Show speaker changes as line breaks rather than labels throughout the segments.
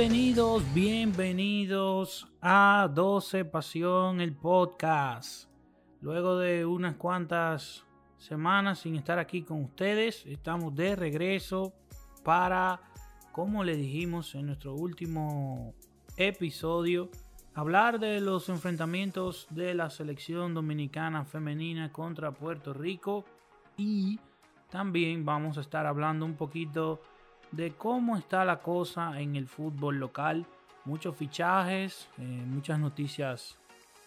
Bienvenidos, bienvenidos a 12 Pasión, el podcast. Luego de unas cuantas semanas sin estar aquí con ustedes, estamos de regreso para, como le dijimos en nuestro último episodio, hablar de los enfrentamientos de la selección dominicana femenina contra Puerto Rico y también vamos a estar hablando un poquito de cómo está la cosa en el fútbol local. Muchos fichajes, eh, muchas noticias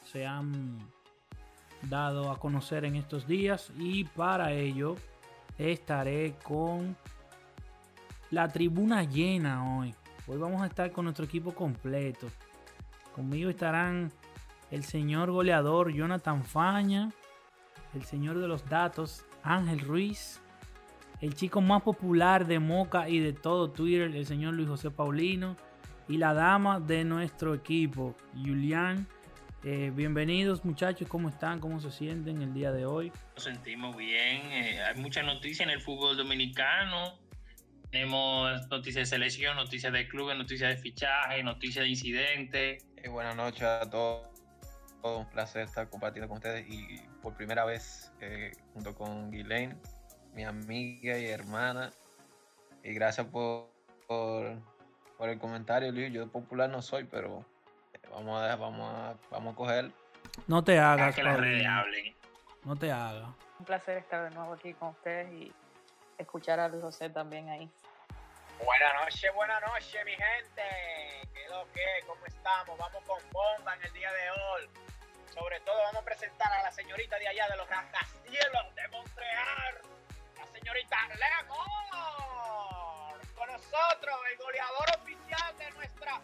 se han dado a conocer en estos días y para ello estaré con la tribuna llena hoy. Hoy vamos a estar con nuestro equipo completo. Conmigo estarán el señor goleador Jonathan Faña, el señor de los datos Ángel Ruiz, el chico más popular de Moca y de todo Twitter, el señor Luis José Paulino, y la dama de nuestro equipo, Julián. Eh, bienvenidos muchachos, ¿cómo están? ¿Cómo se sienten el día de hoy?
Nos sentimos bien, eh, hay mucha noticia en el fútbol dominicano. Tenemos noticias de selección, noticias de clubes, noticias de fichaje, noticias de incidentes.
Eh, buenas noches a todos. Todo un placer estar compartiendo con ustedes y por primera vez junto con Guilaine mi amiga y hermana. Y gracias por, por, el comentario, Luis. Yo popular no soy, pero eh, vamos a, vamos a, vamos a coger.
No te hagas.
Que las redes hablen.
No te hagas.
Un placer estar de nuevo aquí con ustedes y escuchar a Luis José también ahí.
Buenas noches, buenas noches, mi gente. ¿Qué lo que? ¿Cómo estamos? Vamos con bomba en el día de hoy. Sobre todo vamos a presentar a la señorita de allá de los rascacielos de Montreal señorita Lemor. Con nosotros, el goleador oficial de nuestra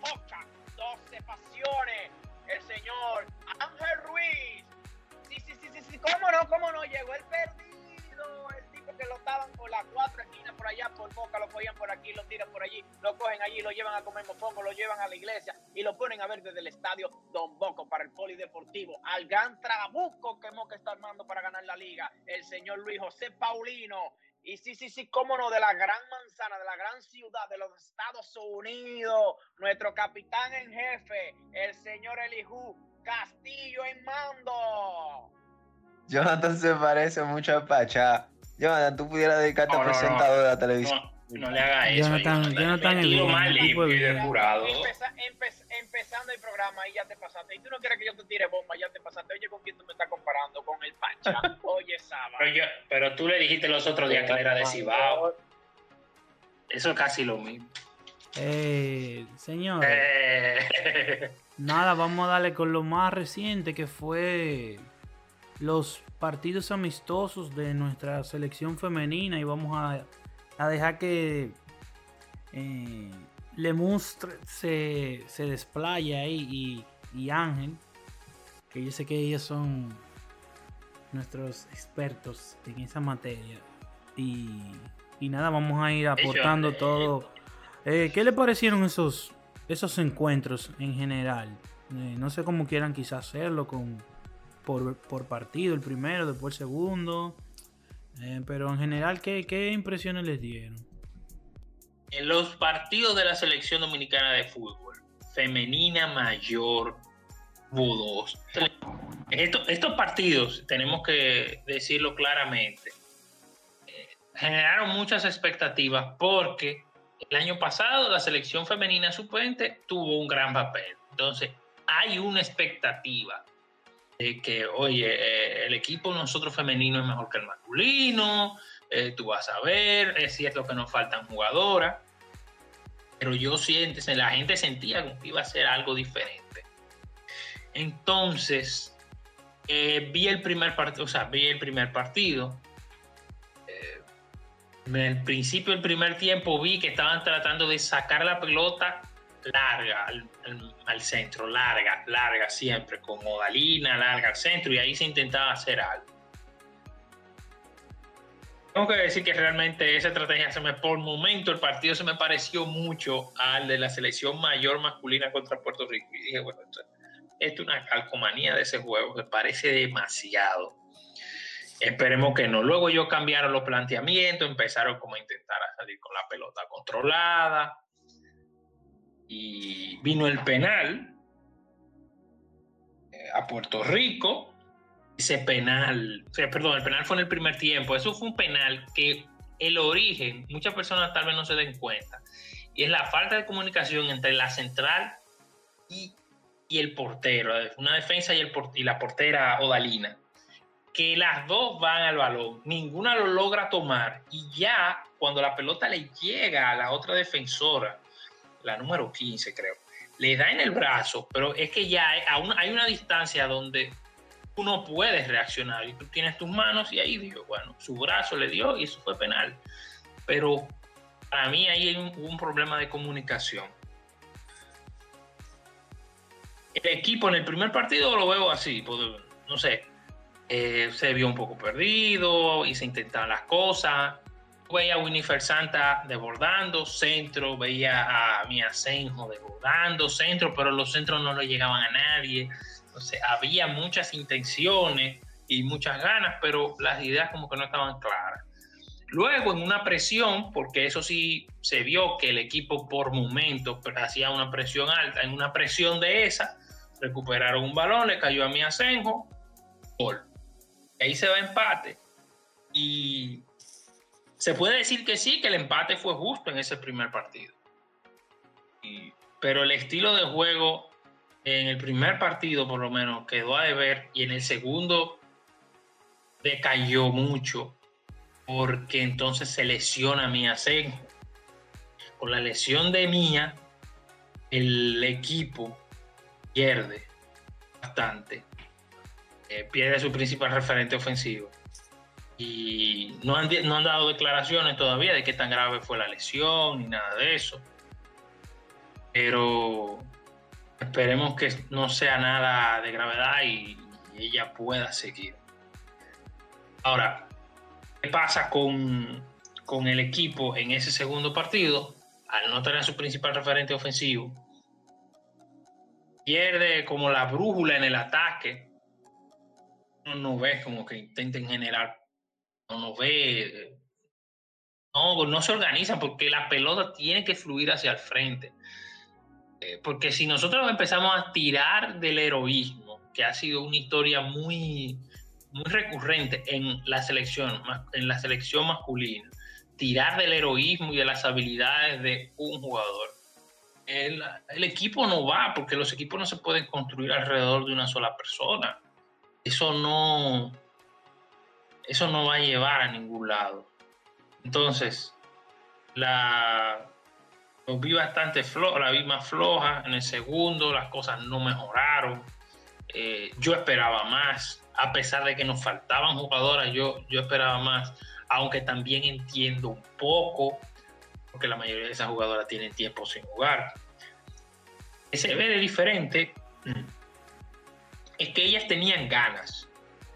Pocha 12 Pasiones, el señor Ángel Ruiz. Sí, sí, sí, sí, sí, cómo no, cómo no, llegó el perdido, el tipo que lo estaban cuatro esquinas, lo cogían por aquí, lo tiran por allí, lo cogen allí, lo llevan a comer mofongo, lo llevan a la iglesia y lo ponen a ver desde el estadio Don Boco para el polideportivo, al gran trabuco que Moca está armando para ganar la liga, el señor Luis José Paulino. Y sí, sí, sí, cómo no, de la gran manzana, de la gran ciudad de los Estados Unidos, nuestro capitán en jefe, el señor Elijú Castillo en mando.
Jonathan se parece mucho a Pachá. Jonathan, tú pudieras dedicarte a presentador de la televisión.
No, le hagas eso.
Jonathan, Jonathan
más limpio y depurado.
empezando el programa y ya te pasaste. Y tú no quieres que yo te tire bomba, ya te pasaste. Oye, ¿con quién tú me estás comparando? Con el Pancha. Oye, Saba.
Pero, pero tú le dijiste los otros días que era de Cibao. Eso es casi lo mismo.
Eh, señor. Eh. Nada, vamos a darle con lo más reciente que fue los partidos amistosos de nuestra selección femenina y vamos a, a dejar que eh, Lemustre se, se desplaye ahí y, y, Ángel, que yo sé que ellos son nuestros expertos en esa materia. Y, y nada, vamos a ir aportando todo. Eh, ¿Qué le parecieron esos, esos encuentros en general? Eh, no sé cómo quieran quizás hacerlo con por, partido, el primero, después el segundo. Eh, pero en general, ¿qué, ¿qué, impresiones les dieron?
En los partidos de la selección dominicana de fútbol, femenina mayor, budos. estos partidos, tenemos que decirlo claramente, eh, generaron muchas expectativas porque el año pasado la selección femenina suplente tuvo un gran papel. Entonces, hay una expectativa que, oye, eh, el equipo nosotros femenino es mejor que el masculino, eh, tú vas a ver, es cierto que nos faltan jugadoras, pero yo siento, la gente sentía que iba a ser algo diferente. Entonces, eh, vi el primer partido, o sea, vi el primer partido. en el principio del primer tiempo vi que estaban tratando de sacar la pelota larga al, centro, larga, larga siempre, con modalina, larga al centro, y ahí se intentaba hacer algo. Tengo que decir que realmente esa estrategia se me, por momento, el partido se me pareció mucho al de la selección mayor masculina contra Puerto Rico. Y dije, bueno, esto, es una calcomanía de ese juego, me parece demasiado. Esperemos que no. Luego ellos cambiaron los planteamientos, empezaron como a intentar salir con la pelota controlada, y vino el penal eh, a Puerto Rico. Ese penal, o sea, perdón, el penal fue en el primer tiempo. Eso fue un penal que el origen, muchas personas tal vez no se den cuenta, y es la falta de comunicación entre la central y, y el portero, una defensa y, el, y la portera Odalina, que las dos van al balón, ninguna lo logra tomar y ya cuando la pelota le llega a la otra defensora, la número 15 creo, le da en el brazo, pero es que ya hay, hay una distancia donde uno puede reaccionar y tú tienes tus manos y ahí digo, bueno, su brazo le dio y eso fue penal. Pero para mí ahí hay un, un problema de comunicación. El equipo en el primer partido lo veo así, pues, no sé, eh, se vio un poco perdido y se intentaban las cosas. Veía a Winifred Santa desbordando centro, veía a Mia Senjo desbordando centro, pero los centros no le llegaban a nadie. Entonces, había muchas intenciones y muchas ganas, pero las ideas como que no estaban claras. Luego, en una presión, porque eso sí se vio que el equipo por momentos hacía una presión alta, en una presión de esa, recuperaron un balón, le cayó a mi Asenjo, gol. Ahí se va empate. Y se puede decir que sí, que el empate fue justo en ese primer partido. pero el estilo de juego en el primer partido por lo menos quedó a deber y en el segundo decayó mucho porque entonces se lesiona Mía Senjo. Con la lesión de Mía, el equipo pierde bastante. Eh, pierde su principal referente ofensivo. Y no han, no han dado declaraciones todavía de qué tan grave fue la lesión ni nada de eso. Pero Esperemos que no sea nada de gravedad y, ella pueda seguir. Ahora, ¿qué pasa con, con el equipo en ese segundo partido? Al no tener su principal referente ofensivo, pierde como la brújula en el ataque. No, no ves como que intenten generar, ve, no, no se organiza porque la pelota tiene que fluir hacia el frente. Eh, porque si nosotros empezamos a tirar del heroísmo, que ha sido una historia muy, muy recurrente en la selección, en la selección masculina, tirar del heroísmo y de las habilidades de un jugador, el, el, equipo no va, porque los equipos no se pueden construir alrededor de una sola persona. Eso no, eso no va a llevar a ningún lado. Entonces, la, vi bastante floja, la vi más floja. En el segundo las cosas no mejoraron. Eh, yo esperaba más, a pesar de que nos faltaban jugadoras, yo, yo esperaba más, aunque también entiendo un poco, porque la mayoría de esas jugadoras tienen tiempo sin jugar. Se ve de diferente es que ellas tenían ganas,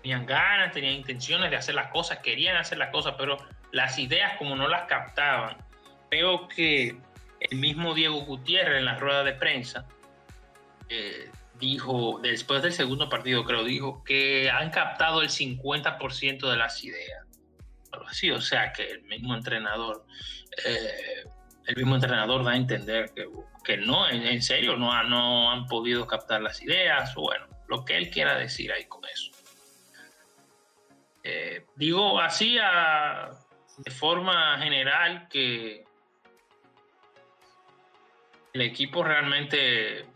tenían ganas, tenían intenciones de hacer las cosas, querían hacer las cosas, pero las ideas como no las captaban, creo que el mismo Diego Gutiérrez en la rueda de prensa eh, dijo, después del segundo partido creo, dijo que han captado el 50% de las ideas. Así, o sea que el mismo entrenador, eh, el mismo entrenador da a entender que, no, en, serio, no, no han podido captar las ideas, bueno, lo que él quiera decir ahí con eso. Eh, digo así de forma general que el equipo realmente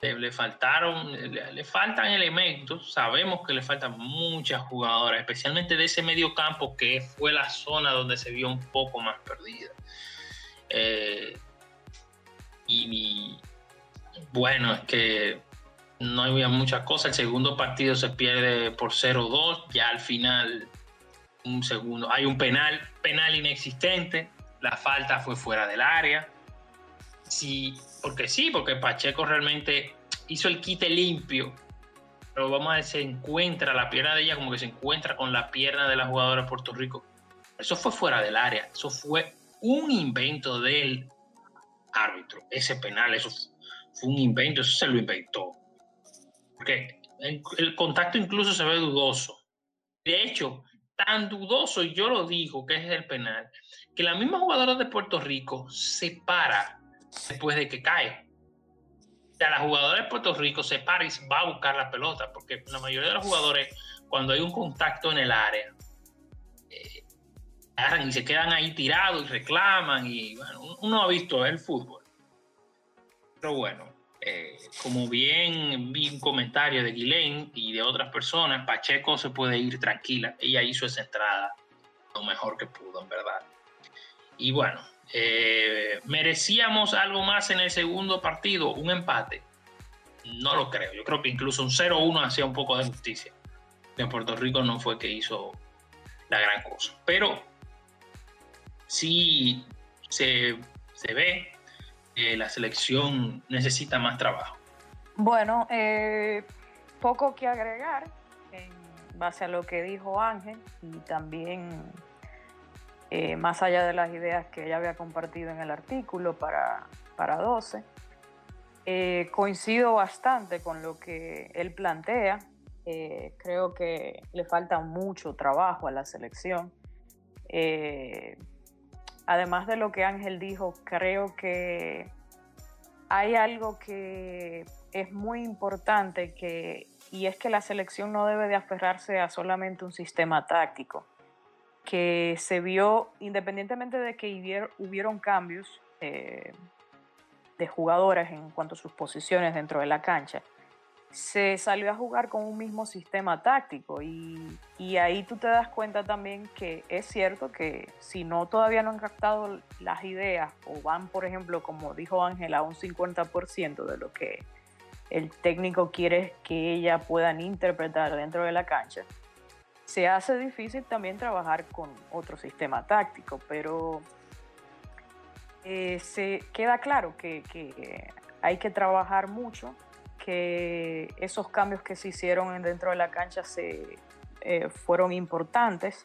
le, faltaron, le, faltan elementos, sabemos que le faltan muchas jugadoras, especialmente de ese medio campo que fue la zona donde se vio un poco más perdida. Eh, y, bueno, es que no había muchas cosas, el segundo partido se pierde por 0-2, ya al final un segundo, hay un penal, penal inexistente, la falta fue fuera del área Sí, porque sí, porque Pacheco realmente hizo el quite limpio, pero vamos a ver, se encuentra la pierna de ella como que se encuentra con la pierna de la jugadora de Puerto Rico. Eso fue fuera del área, eso fue un invento del árbitro, ese penal, eso fue un invento, eso se lo inventó. Porque el contacto incluso se ve dudoso. De hecho, tan dudoso, yo lo digo, que es el penal, que la misma jugadora de Puerto Rico se para después de que cae. o sea, la jugadora de Puerto Rico se para y va a buscar la pelota, porque la mayoría de los jugadores, cuando hay un contacto en el área, eh, y se quedan ahí tirados y reclaman, y bueno, uno ha visto el fútbol. Pero bueno, eh, como bien vi un comentario de Guilain y de otras personas, Pacheco se puede ir tranquila. Ella hizo esa entrada lo mejor que pudo, en verdad. Y bueno, eh, ¿Merecíamos algo más en el segundo partido? ¿Un empate? No lo creo. Yo creo que incluso un 0-1 hacía un poco de justicia. En Puerto Rico no fue que hizo la gran cosa. Pero sí se, ve la selección necesita más trabajo.
Bueno, eh, poco que agregar en base a lo que dijo Ángel y también eh, más allá de las ideas que ella había compartido en el artículo para, para 12. Eh, coincido bastante con lo que él plantea. Creo que le falta mucho trabajo a la selección. Además de lo que Ángel dijo, creo que hay algo que es muy importante que, y es que la selección no debe de aferrarse a solamente un sistema táctico que se vio, independientemente de que hubieron cambios eh, de jugadoras en cuanto a sus posiciones dentro de la cancha, se salió a jugar con un mismo sistema táctico y, ahí tú te das cuenta también que es cierto que si no todavía no han captado las ideas o van, por ejemplo, como dijo Ángela, un 50% de lo que el técnico quiere que ella puedan interpretar dentro de la cancha, se hace difícil también trabajar con otro sistema táctico, pero eh, se queda claro que, hay que trabajar mucho, que esos cambios que se hicieron dentro de la cancha se, eh, fueron importantes,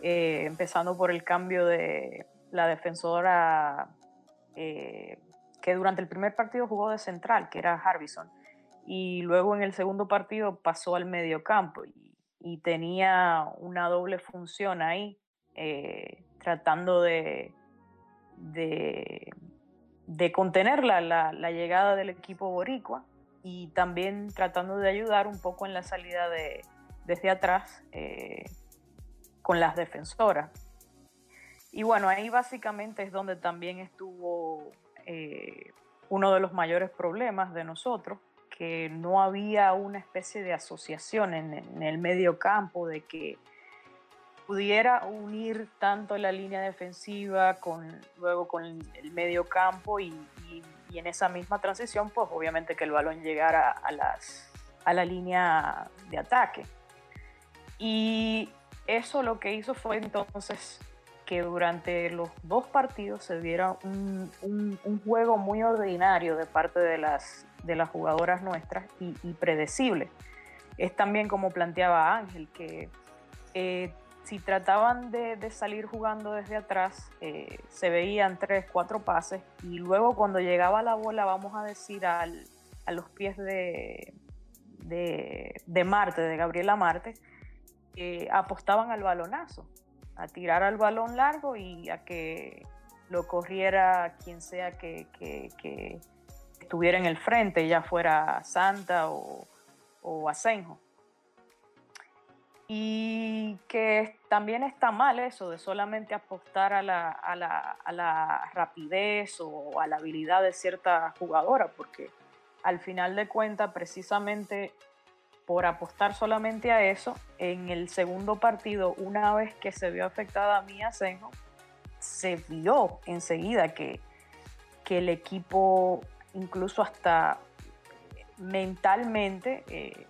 eh, empezando por el cambio de la defensora que durante el primer partido jugó de central, que era Harbison, y luego en el segundo partido pasó al medio campo. Y y tenía una doble función ahí, eh, tratando de, de, contener la, llegada del equipo boricua y también tratando de ayudar un poco en la salida de, desde atrás eh, con las defensoras. Y bueno, ahí básicamente es donde también estuvo eh, uno de los mayores problemas de nosotros, que no había una especie de asociación en, el medio campo, de que pudiera unir tanto la línea defensiva con luego con el medio campo y, en esa misma transición pues obviamente que el balón llegara a, las, a la línea de ataque y eso lo que hizo fue entonces que durante los dos partidos se viera un, un juego muy ordinario de parte de las de las jugadoras nuestras y, predecible. Es también como planteaba Ángel, que eh, si trataban de, salir jugando desde atrás, eh, se veían tres, cuatro pases y luego cuando llegaba la bola, vamos a decir, a los pies de, de, Marte, de Gabriela Marte, eh, apostaban al balonazo, a tirar al balón largo y a que lo corriera quien sea que, estuviera en el frente, ya fuera Santa o, o Asenjo. Y que también está mal eso de solamente apostar a la, a, la, rapidez o a la habilidad de cierta jugadora, porque al final de cuentas, precisamente por apostar solamente a eso, en el segundo partido, una vez que se vio afectada a Mía Asenjo, se vio enseguida que, que el equipo incluso hasta mentalmente eh,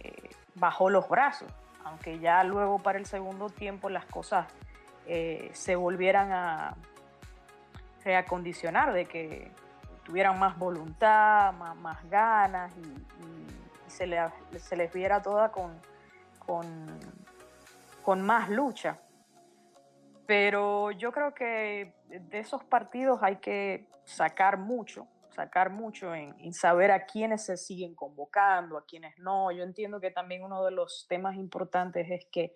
eh, bajó los brazos, aunque ya luego para el segundo tiempo las cosas eh, se volvieran a reacondicionar, de que tuvieran más voluntad, más, ganas y, se, les viera toda con, con más lucha. Pero yo creo que de esos partidos hay que sacar mucho sacar mucho en, saber a quiénes se siguen convocando, a quiénes no. Yo entiendo que también uno de los temas importantes es que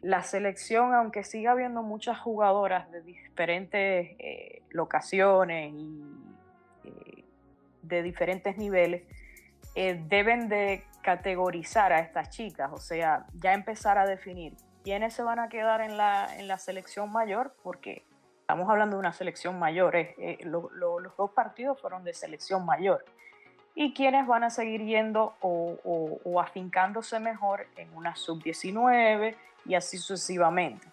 la selección, aunque siga habiendo muchas jugadoras de diferentes eh, locaciones y eh, de diferentes niveles, eh, deben de categorizar a estas chicas, o sea, ya empezar a definir quiénes se van a quedar en la, en la selección mayor, porque estamos hablando de una selección mayor, eh, los dos partidos fueron de selección mayor, y quiénes van a seguir yendo o, afincándose mejor en una sub-19 y así sucesivamente.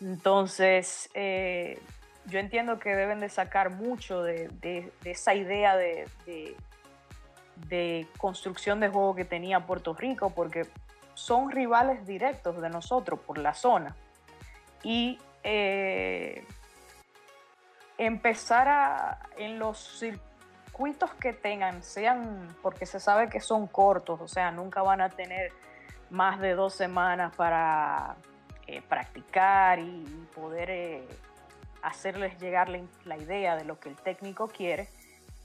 Entonces, eh, yo entiendo que deben de sacar mucho de, esa idea de, de, construcción de juego que tenía Puerto Rico, porque son rivales directos de nosotros por la zona. Y eh, empezar a, en los circuitos que tengan, sean, porque se sabe que son cortos, o sea, nunca van a tener más de dos semanas para eh, practicar y poder... Eh, hacerles llegar la, idea de lo que el técnico quiere,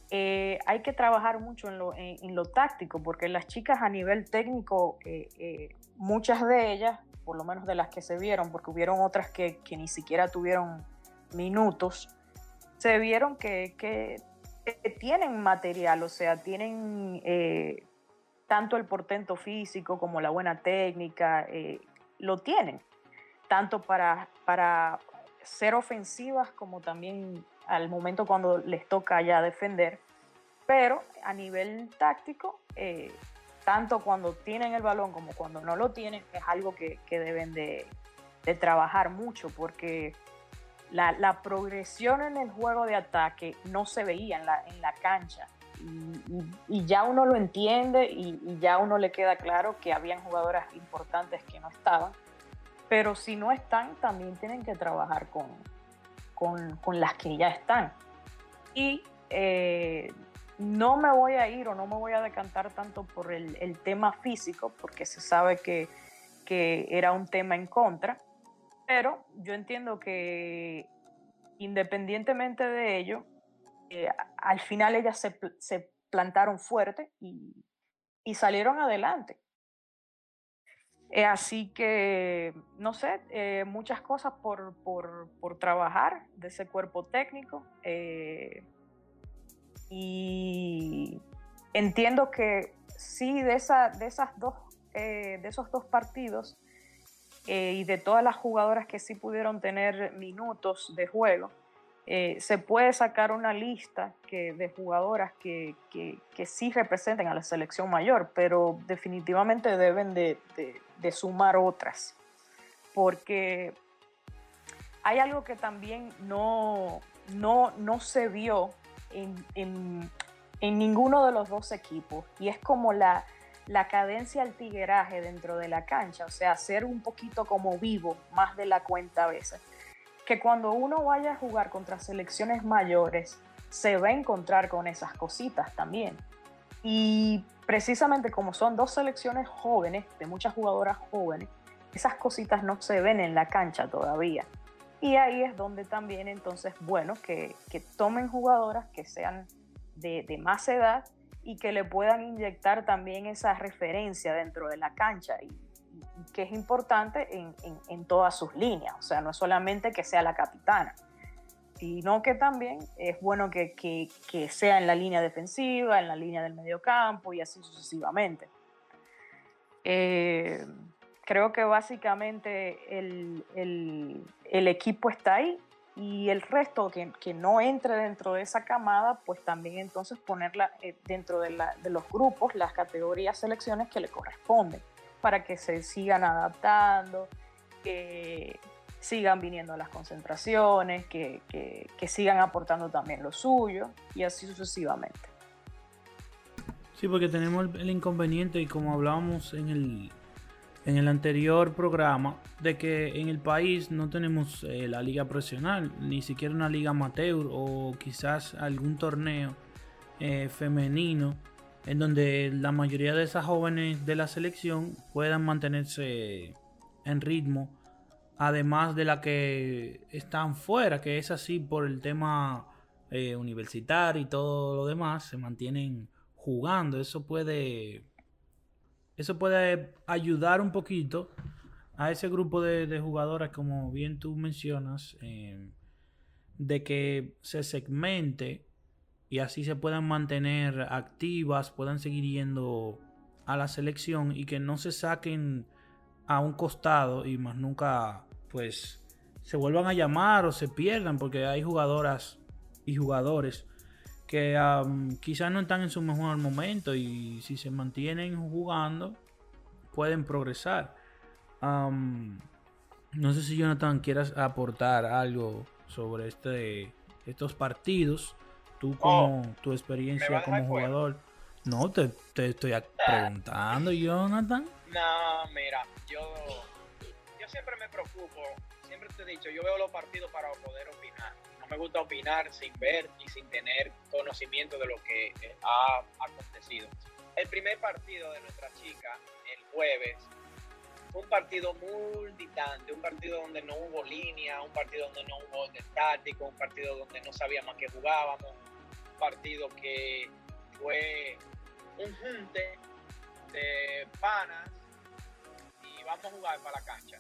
eh, hay que trabajar mucho en lo, en, lo, táctico, porque las chicas a nivel técnico, eh, eh, muchas de ellas, por lo menos de las que se vieron, porque hubieron otras que, que ni siquiera tuvieron minutos, se vieron que, que tienen material, o sea, tienen tanto el portento físico como la buena técnica, lo tienen, tanto para, para ser ofensivas como también al momento cuando les toca ya defender, pero a nivel táctico, eh, tanto cuando tienen el balón como cuando no lo tienen, es algo que, deben de, trabajar mucho porque la, progresión en el juego de ataque no se veía en la, cancha. Y, ya uno lo entiende y, y, ya uno le queda claro que habían jugadoras importantes que no estaban pero si no están, también tienen que trabajar con, con, las que ya están. Y eh, no me voy a ir o no me voy a decantar tanto por el, tema físico, porque se sabe que, era un tema en contra, pero yo entiendo que independientemente de ello, eh, al final ellas se, plantaron fuerte y, salieron adelante. Eh, así que, no sé, eh, muchas cosas por, trabajar de ese cuerpo técnico. Y entiendo que sí, de, esa, de, esas dos, de esos dos partidos y de todas las jugadoras que sí pudieron tener minutos de juego, eh, se puede sacar una lista que, de jugadoras que, que, sí representen a la selección mayor, pero definitivamente deben de, de, sumar otras, porque hay algo que también no, no, no se vio en, en, en, ninguno de los dos equipos, y es como la, la cadencia al tigueraje dentro de la cancha, o sea, ser un poquito como vivo, más de la cuenta a veces que cuando uno vaya a jugar contra selecciones mayores, se va a encontrar con esas cositas también. Y precisamente como son dos selecciones jóvenes, de muchas jugadoras jóvenes, esas cositas no se ven en la cancha todavía. Y ahí es donde también entonces, bueno, que, tomen jugadoras que sean de, más edad y que le puedan inyectar también esa referencia dentro de la cancha. Y, que es importante en, todas sus líneas, o sea, no es solamente que sea la capitana, sino que también es bueno que, sea en la línea defensiva, en la línea del medio campo y así sucesivamente. Eh, creo que básicamente el, equipo está ahí y el resto que, no entre dentro de esa camada, pues también entonces ponerla eh, dentro de, de los grupos, las categorías, selecciones que le corresponden para que se sigan adaptando, que sigan viniendo las concentraciones, que, sigan aportando también lo suyo y así sucesivamente.
Sí, porque tenemos el, inconveniente y como hablábamos en el, en el anterior programa, de que en el país no tenemos eh, la liga profesional, ni siquiera una liga amateur o quizás algún torneo eh, femenino en donde la mayoría de esas jóvenes de la selección puedan mantenerse en ritmo, además de la que están fuera, que es así por el tema eh, universitario y todo lo demás, se mantienen jugando. Eso puede, eso puede ayudar un poquito a ese grupo de, jugadoras, como bien tú mencionas, eh, de que se segmente y así se puedan mantener activas, puedan seguir yendo a la selección y que no se saquen a un costado y más nunca pues se vuelvan a llamar o se pierdan porque hay jugadoras y jugadores que quizás no están en su mejor momento y si se mantienen jugando pueden progresar. no sé si Jonathan quieras aportar algo sobre este, estos partidos Tú oh, como tu experiencia como jugador. No, te, te estoy preguntando, Jonathan.
No, mira, yo, yo siempre me preocupo, siempre te he dicho, yo veo los partidos para poder opinar. Me gusta opinar sin ver y sin tener conocimiento de lo que ha acontecido. El primer partido de nuestra chica, el jueves, fue un partido muy distante, un partido donde no hubo línea, un partido donde no hubo orden táctico, un partido donde no sabíamos a qué jugábamos, partido que fue un junte de panas y vamos a jugar para la cancha.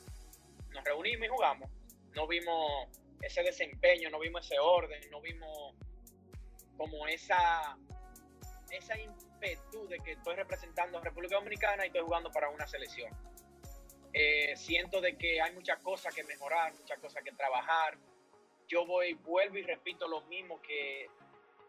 Nos reunimos y jugamos. No vimos ese desempeño, no vimos ese orden, no vimos como esa, esa impetu de que estoy representando a República Dominicana y estoy jugando para una selección. Eh, siento de que hay muchas cosas que mejorar, muchas cosas que trabajar. Yo voy, vuelvo y repito lo mismo que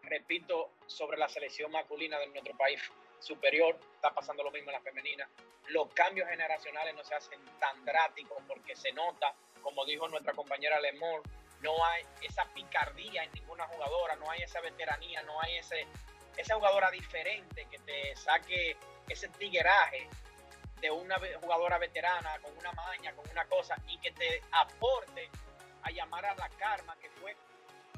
repito, sobre la selección masculina de nuestro país superior, está pasando lo mismo en la femenina. Los cambios generacionales no se hacen tan drásticos porque se nota, como dijo nuestra compañera Lemor, no hay esa picardía en ninguna jugadora, no hay esa veteranía, no hay ese, esa jugadora diferente que te saque ese tigueraje de una jugadora veterana con una maña, con una cosa y que te aporte a llamar a la karma que fue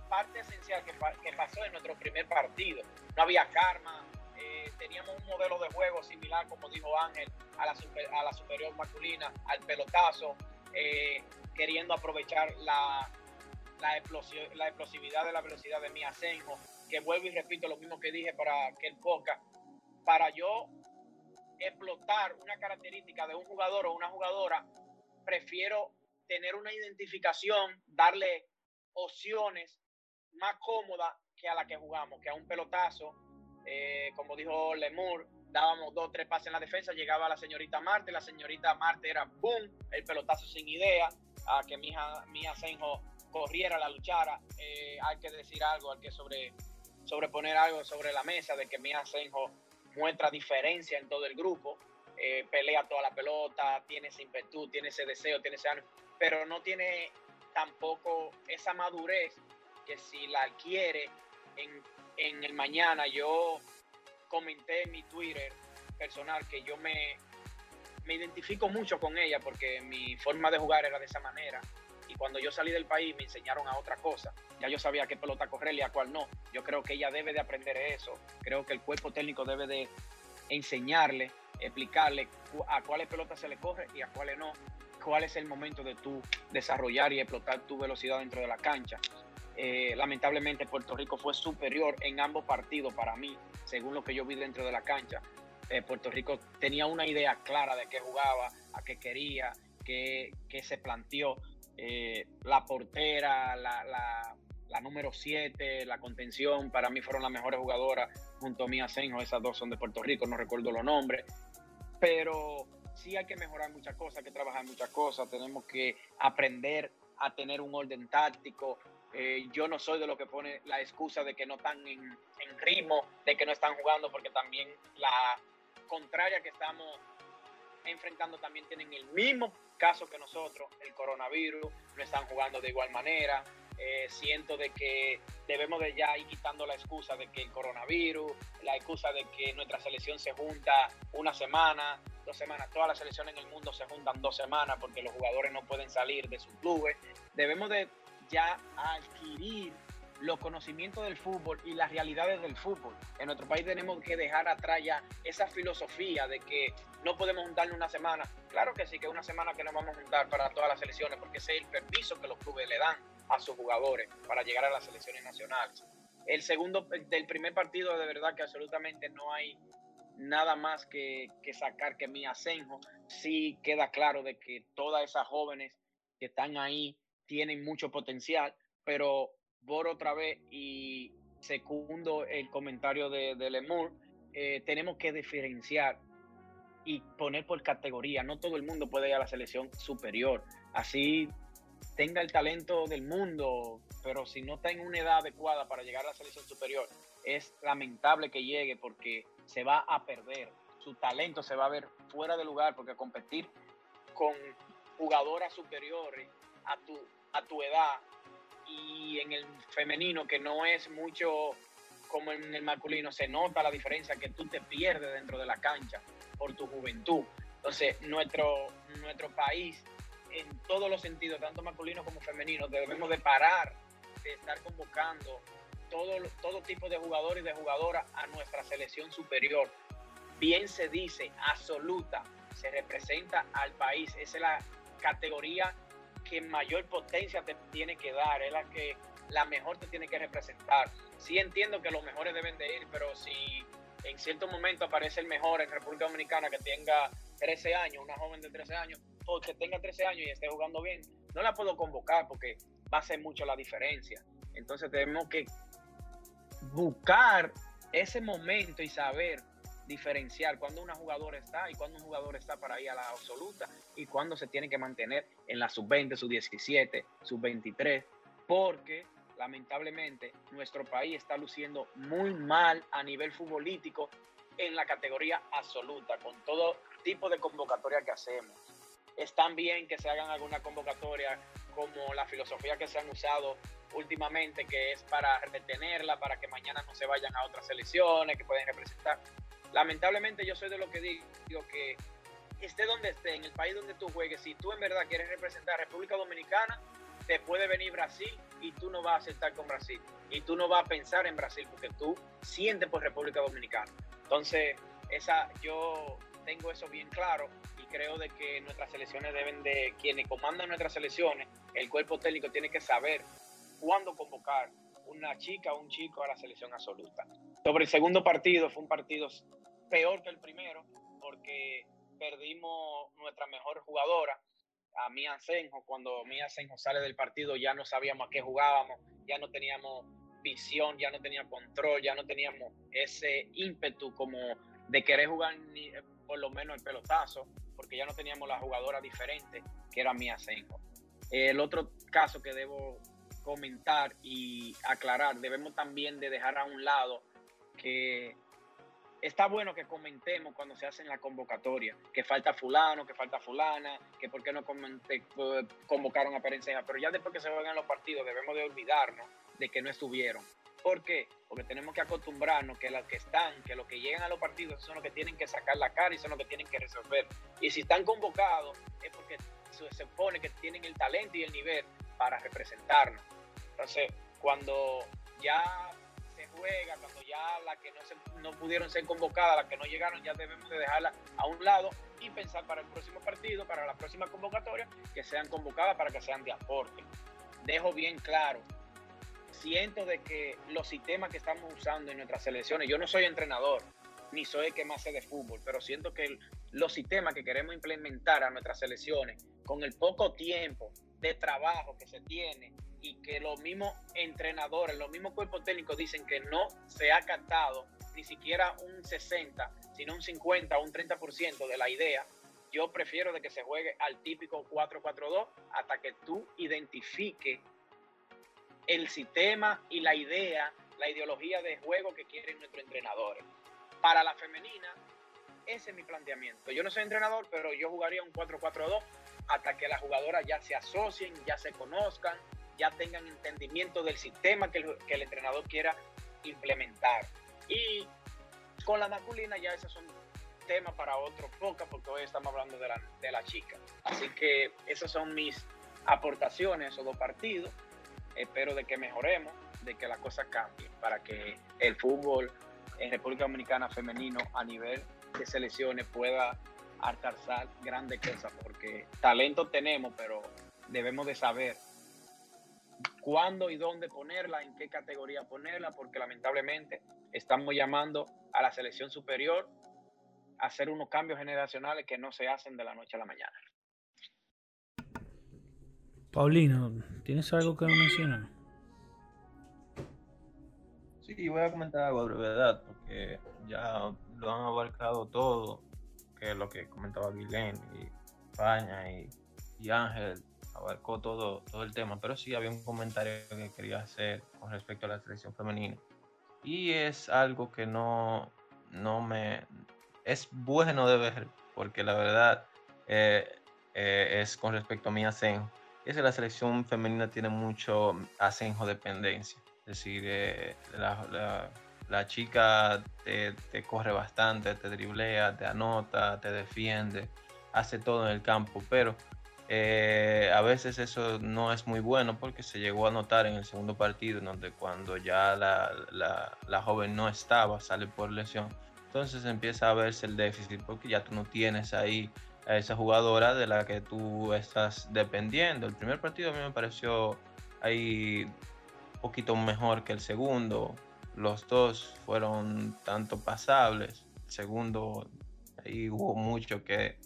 parte esencial que, pasó en nuestro primer partido. No había karma, eh, teníamos un modelo de juego similar, como dijo Ángel, a la, a la superior masculina, al pelotazo, eh, queriendo aprovechar la, la, explosividad de la velocidad de mi Asenjo, que vuelvo y repito lo mismo que dije para aquel poca, para yo explotar una característica de un jugador o una jugadora, prefiero tener una identificación, darle opciones más cómoda que a la que jugamos, que a un pelotazo, eh, como dijo Lemur, dábamos dos, tres pases en la defensa, llegaba la señorita Marte, la señorita Marte era boom, el pelotazo sin idea, a que mi hija, mi Senjo corriera, la luchara, eh, hay que decir algo, hay que sobre, sobreponer algo sobre la mesa de que mi Senjo muestra diferencia en todo el grupo, eh, pelea toda la pelota, tiene ese impetu, tiene ese deseo, tiene ese ánimo, pero no tiene tampoco esa madurez que si la adquiere en, en el mañana, yo comenté en mi Twitter personal que yo me, me identifico mucho con ella porque mi forma de jugar era de esa manera. Y cuando yo salí del país me enseñaron a otra cosa. Ya yo sabía qué pelota correr y a cuál no. Yo creo que ella debe de aprender eso. Creo que el cuerpo técnico debe de enseñarle, explicarle a cuáles pelotas se le corre y a cuáles no. Cuál es el momento de tú desarrollar y explotar tu velocidad dentro de la cancha. Eh, lamentablemente Puerto Rico fue superior en ambos partidos para mí, según lo que yo vi dentro de la cancha. Eh, Puerto Rico tenía una idea clara de qué jugaba, a qué quería, qué, se planteó. Eh, la portera, la, número 7, la contención, para mí fueron las mejores jugadoras junto a Mía Senjo, esas dos son de Puerto Rico, no recuerdo los nombres, pero sí hay que mejorar muchas cosas, hay que trabajar muchas cosas, tenemos que aprender a tener un orden táctico, eh, yo no soy de lo que pone la excusa de que no están en, ritmo, de que no están jugando, porque también la contraria que estamos enfrentando también tienen el mismo caso que nosotros, el coronavirus, no están jugando de igual manera. Eh, siento de que debemos de ya ir quitando la excusa de que el coronavirus, la excusa de que nuestra selección se junta una semana, dos semanas, todas las selecciones en el mundo se juntan dos semanas porque los jugadores no pueden salir de sus clubes. Debemos de ya adquirir los conocimientos del fútbol y las realidades del fútbol. En nuestro país tenemos que dejar atrás ya esa filosofía de que no podemos juntarnos una semana. Claro que sí, que una semana que nos vamos a juntar para todas las selecciones, porque ese es el permiso que los clubes le dan a sus jugadores para llegar a las selecciones nacionales. El segundo, del primer partido, de verdad que absolutamente no hay nada más que, sacar que mi asenjo. Sí queda claro de que todas esas jóvenes que están ahí tienen mucho potencial, pero por otra vez y segundo el comentario de, de Lemur, eh, tenemos que diferenciar y poner por categoría. No todo el mundo puede ir a la selección superior. Así tenga el talento del mundo, pero si no está en una edad adecuada para llegar a la selección superior, es lamentable que llegue porque se va a perder. Su talento se va a ver fuera de lugar porque competir con jugadoras superiores a tu, a tu edad y en el femenino, que no es mucho como en el masculino, se nota la diferencia que tú te pierdes dentro de la cancha por tu juventud. Entonces, nuestro, nuestro país, en todos los sentidos, tanto masculino como femenino, debemos de parar de estar convocando todo, todo tipo de jugadores y de jugadoras a nuestra selección superior. Bien se dice, absoluta, se representa al país. Esa es la categoría que mayor potencia te tiene que dar, es la que la mejor te tiene que representar. Sí entiendo que los mejores deben de ir, pero si en cierto momento aparece el mejor en República Dominicana que tenga 13 años, una joven de 13 años, o que tenga 13 años y esté jugando bien, no la puedo convocar porque va a ser mucho la diferencia. Entonces tenemos que buscar ese momento y saber diferenciar cuando una jugadora está y cuando un jugador está para ir a la absoluta y cuando se tiene que mantener en la sub-20, sub-17, sub-23, porque lamentablemente nuestro país está luciendo muy mal a nivel futbolístico en la categoría absoluta, con todo tipo de convocatoria que hacemos. Es también que se hagan alguna convocatoria como la filosofía que se han usado últimamente, que es para retenerla, para que mañana no se vayan a otras selecciones, que pueden representar lamentablemente yo soy de lo que digo, que esté donde esté, en el país donde tú juegues, si tú en verdad quieres representar a República Dominicana, te puede venir Brasil y tú no vas a aceptar con Brasil. Y tú no vas a pensar en Brasil porque tú sientes por República Dominicana. Entonces, esa, yo tengo eso bien claro y creo de que nuestras selecciones deben de, quienes comandan nuestras selecciones, el cuerpo técnico tiene que saber cuándo convocar una chica o un chico a la selección absoluta. Sobre el segundo partido, fue un partido peor que el primero, porque perdimos nuestra mejor jugadora, a Mía Senjo. Cuando Mía Senjo sale del partido ya no sabíamos a qué jugábamos, ya no teníamos visión, ya no teníamos control, ya no teníamos ese ímpetu como de querer jugar ni, por lo menos el pelotazo, porque ya no teníamos la jugadora diferente que era Mía Senjo. El otro caso que debo comentar y aclarar, debemos también de dejar a un lado que está bueno que comentemos cuando se hacen la convocatoria, que falta fulano, que falta fulana, que por qué no convocaron a Perenceja, pero ya después que se juegan los partidos debemos de olvidarnos de que no estuvieron. ¿Por qué? Porque tenemos que acostumbrarnos que los que están, que los que llegan a los partidos son los que tienen que sacar la cara y son los que tienen que resolver. Y si están convocados es porque se supone que tienen el talento y el nivel para representarnos. Entonces, cuando ya juega, cuando ya las que no, se, no pudieron ser convocadas, las que no llegaron, ya debemos de dejarlas a un lado y pensar para el próximo partido, para la próxima convocatoria, que sean convocadas para que sean de aporte. Dejo bien claro, siento de que los sistemas que estamos usando en nuestras selecciones, yo no soy entrenador, ni soy el que más sé de fútbol, pero siento que los sistemas que queremos implementar a nuestras selecciones, con el poco tiempo de trabajo que se tiene y que los mismos entrenadores, los mismos cuerpos técnicos dicen que no se ha captado ni siquiera un 60, sino un 50 o un 30% de la idea, yo prefiero de que se juegue al típico 4-4-2 hasta que tú identifiques el sistema y la idea, la ideología de juego que quieren nuestros entrenadores. Para la femenina, ese es mi planteamiento. Yo no soy entrenador, pero yo jugaría un 4-4-2 hasta que las jugadoras ya se asocien, ya se conozcan, ya tengan entendimiento del sistema que el, entrenador quiera implementar. Y con la masculina ya esos son temas para otro podcast porque hoy estamos hablando de la, de la chica. Así que esas son mis aportaciones o dos partidos. Espero de que mejoremos, de que las cosas cambien para que el fútbol en República Dominicana femenino a nivel de selecciones pueda alcanzar grandes cosas porque talento tenemos, pero debemos de saber cuándo y dónde ponerla, en qué categoría ponerla, porque lamentablemente estamos llamando a la selección superior a hacer unos cambios generacionales que no se hacen de la noche a la mañana.
Paulino, ¿tienes algo que mencionar?
Sí, voy a comentar algo a brevedad, porque ya lo han abarcado todo, que es lo que comentaba Guilén y España y, y Ángel, abarcó todo, todo el tema, pero sí había un comentario que quería hacer con respecto a la selección femenina. Y es algo que no, no me... Es bueno de ver, porque la verdad eh, eh, es con respecto a mi asenjo. Es que la selección femenina tiene mucho asenjo dependencia. Es decir, eh, la, la, chica te, te, corre bastante, te driblea, te anota, te defiende, hace todo en el campo, pero eh, a veces eso no es muy bueno porque se llegó a notar en el segundo partido, donde cuando ya la, la, la, joven no estaba, sale por lesión, entonces empieza a verse el déficit porque ya tú no tienes ahí a esa jugadora de la que tú estás dependiendo. El primer partido a mí me pareció ahí un poquito mejor que el segundo. Los dos fueron tanto pasables. El segundo, ahí hubo mucho que,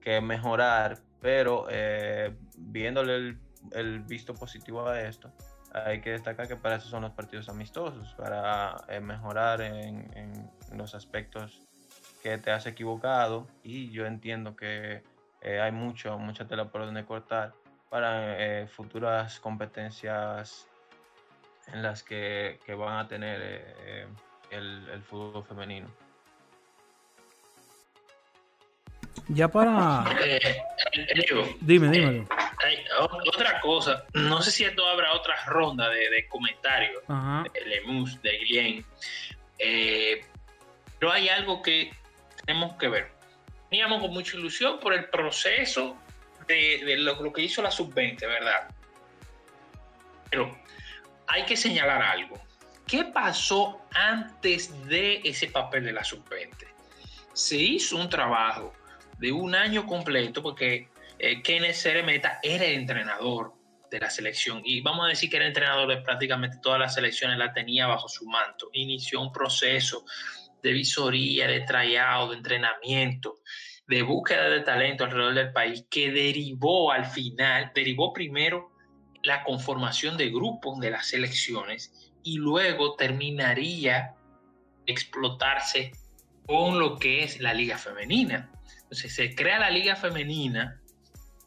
que mejorar, pero eh, viéndole el, visto positivo a esto, hay que destacar que para eso son los partidos amistosos, para eh, mejorar en, los aspectos que te has equivocado y yo entiendo que eh, hay mucho, mucha tela por donde cortar para futuras competencias en las que, van a tener el fútbol femenino.
Ya para.
Eh,
dime, dime.
Eh, otra cosa, no sé si esto habrá otra ronda de, comentarios de Lemus, de Guillén, eh, pero hay algo que tenemos que ver. Teníamos con mucha ilusión por el proceso de, lo, lo, que hizo la sub-20, ¿verdad? Pero hay que señalar algo. ¿Qué pasó antes de ese papel de la sub-20? Se hizo un trabajo de un año completo, porque eh, Kenneth Ceremeta era el entrenador de la selección y vamos a decir que era entrenador de prácticamente todas las selecciones, la tenía bajo su manto. Inició un proceso de visoría, de tryout, de entrenamiento, de búsqueda de talento alrededor del país que derivó al final, derivó primero la conformación de grupos de las selecciones y luego terminaría explotarse con lo que es la liga femenina. Entonces se crea la liga femenina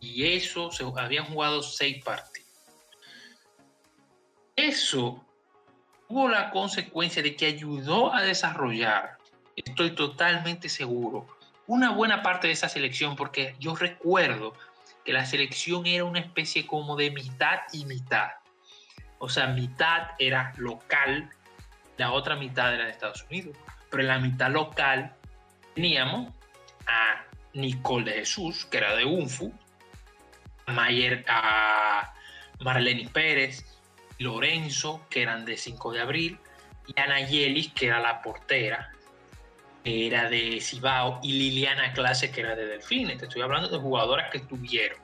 y eso se habían jugado seis partidos. Eso tuvo la consecuencia de que ayudó a desarrollar, estoy totalmente seguro, una buena parte de esa selección, porque yo recuerdo que la selección era una especie como de mitad y mitad. O sea, mitad era local, la otra mitad era de Estados Unidos. Pero en la mitad local teníamos a Nicole de Jesús, que era de UNFU, Mayer, a Marlene Pérez, Lorenzo, que eran de 5 de abril, y Ana Yelis, que era la portera, que era de Cibao, y Liliana Clase, que era de Delfines. Te estoy hablando de jugadoras que tuvieron.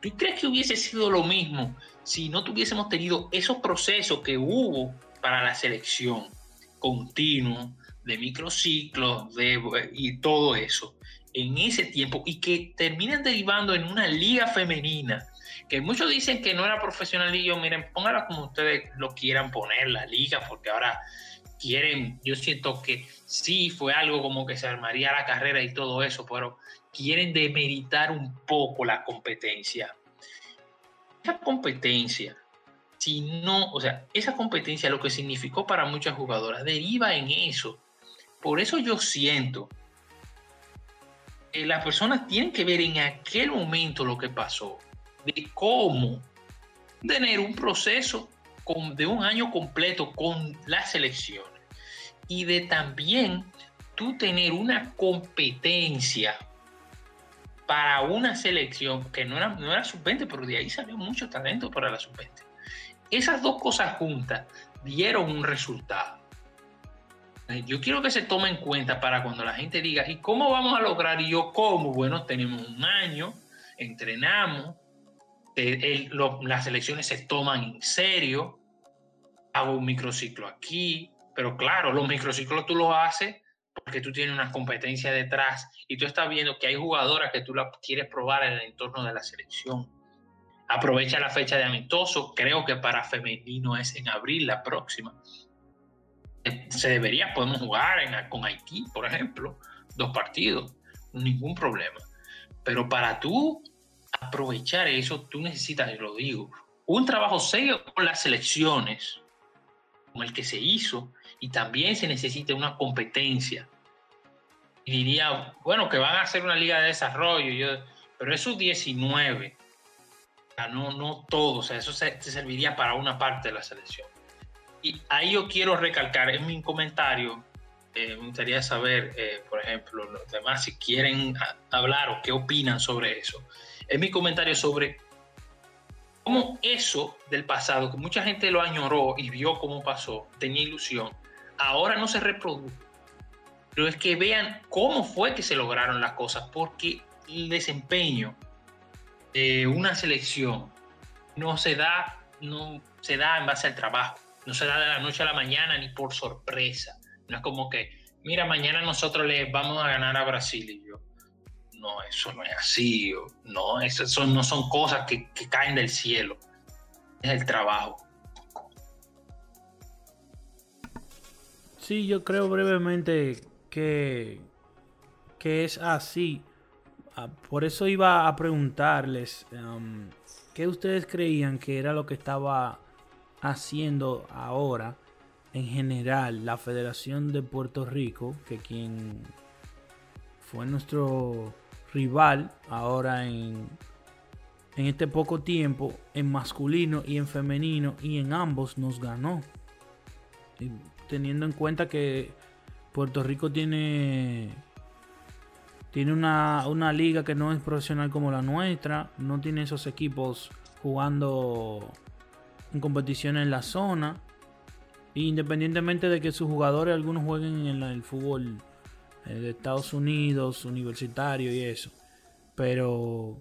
¿Tú crees que hubiese sido lo mismo si no tuviésemos tenido esos procesos que hubo para la selección continuo, de microciclos de, y todo eso? En ese tiempo y que terminan derivando en una liga femenina, que muchos dicen que no era profesional y yo, miren, póngala como ustedes lo quieran poner, la liga, porque ahora quieren, yo siento que sí fue algo como que se armaría la carrera y todo eso, pero quieren demeritar un poco la competencia. Esa competencia, si no, o sea, esa competencia lo que significó para muchas jugadoras deriva en eso. Por eso yo siento las personas tienen que ver en aquel momento lo que pasó, de cómo tener un proceso de un año completo con las elecciones y de también tú tener una competencia para una selección que no era, no era sub-20, pero de ahí salió mucho talento para la sub-20. Esas dos cosas juntas dieron un resultado. Yo quiero que se tome en cuenta para cuando la gente diga, ¿y cómo vamos a lograr? Y yo, ¿cómo? Bueno, tenemos un año, entrenamos, las elecciones se toman en serio, hago un microciclo aquí, pero claro, los microciclos tú los haces porque tú tienes una competencia detrás y tú estás viendo que hay jugadoras que tú la quieres probar en el entorno de la selección. Aprovecha la fecha de amistoso, creo que para femenino es en abril la próxima Se debería, podemos jugar en- con Haití, por ejemplo, dos partidos, ningún problema. Pero para tú aprovechar eso, tú necesitas, y lo digo, un trabajo serio con las selecciones, como el que se hizo, y también se necesita una competencia. Y diría, bueno, que van a hacer una liga de desarrollo, yo, pero esos 19, o sea, no, no todo, eso se, se serviría para una parte de la selección. Y ahí yo quiero recalcar en mi comentario, eh, me gustaría saber, eh, por ejemplo, los demás si quieren hablar o qué opinan sobre eso. En mi comentario sobre cómo eso del pasado, que mucha gente lo añoró y vio cómo pasó, tenía ilusión, ahora no se reproduce. Pero es que vean cómo fue que se lograron las cosas, porque el desempeño de una selección no se da, no se da en base al trabajo, no se da de la noche a la mañana ni por sorpresa. No es como que, mira, mañana nosotros le vamos a ganar a Brasil y yo. No, eso no es así. No, eso son, no son cosas que, caen del cielo. Es el trabajo.
Sí, yo creo brevemente que, que es así. Ah, Por eso iba a preguntarles um, qué ustedes creían que era lo que estaba haciendo ahora en general la Federación de Puerto Rico, que quien fue nuestro rival ahora en, en este poco tiempo, en masculino y en femenino, y en ambos nos ganó. Teniendo en cuenta que Puerto Rico tiene tiene una, una liga que no es profesional como la nuestra, no tiene esos equipos jugando en competición en la zona. E independientemente de que sus jugadores algunos jueguen en el fútbol eh, de Estados Unidos, universitario y eso. Pero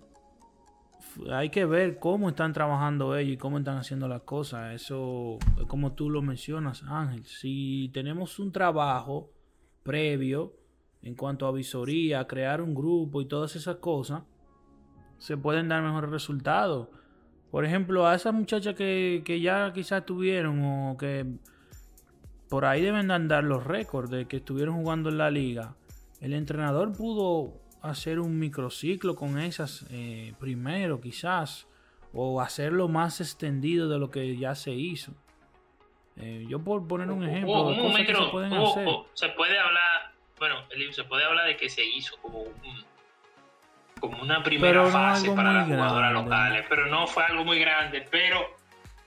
hay que ver cómo están trabajando ellos y cómo están haciendo las cosas. Eso es como tú lo mencionas, Ángel. Si tenemos un trabajo previo en cuanto a visoría, crear un grupo y todas esas cosas, se pueden dar mejores resultados. Por ejemplo, a esas muchachas que, que ya quizás tuvieron o que por ahí deben de andar los récords de que estuvieron jugando en la liga. El entrenador pudo hacer un microciclo con esas eh, primero, quizás, o hacerlo más extendido de lo que ya se hizo. Eh, yo por poner un ejemplo, de
un
que
micro-
se pueden hacer.
se puede hablar, bueno, se puede hablar de que se hizo como un- como una primera
no
fase para las jugadoras locales, pero no fue algo muy grande, pero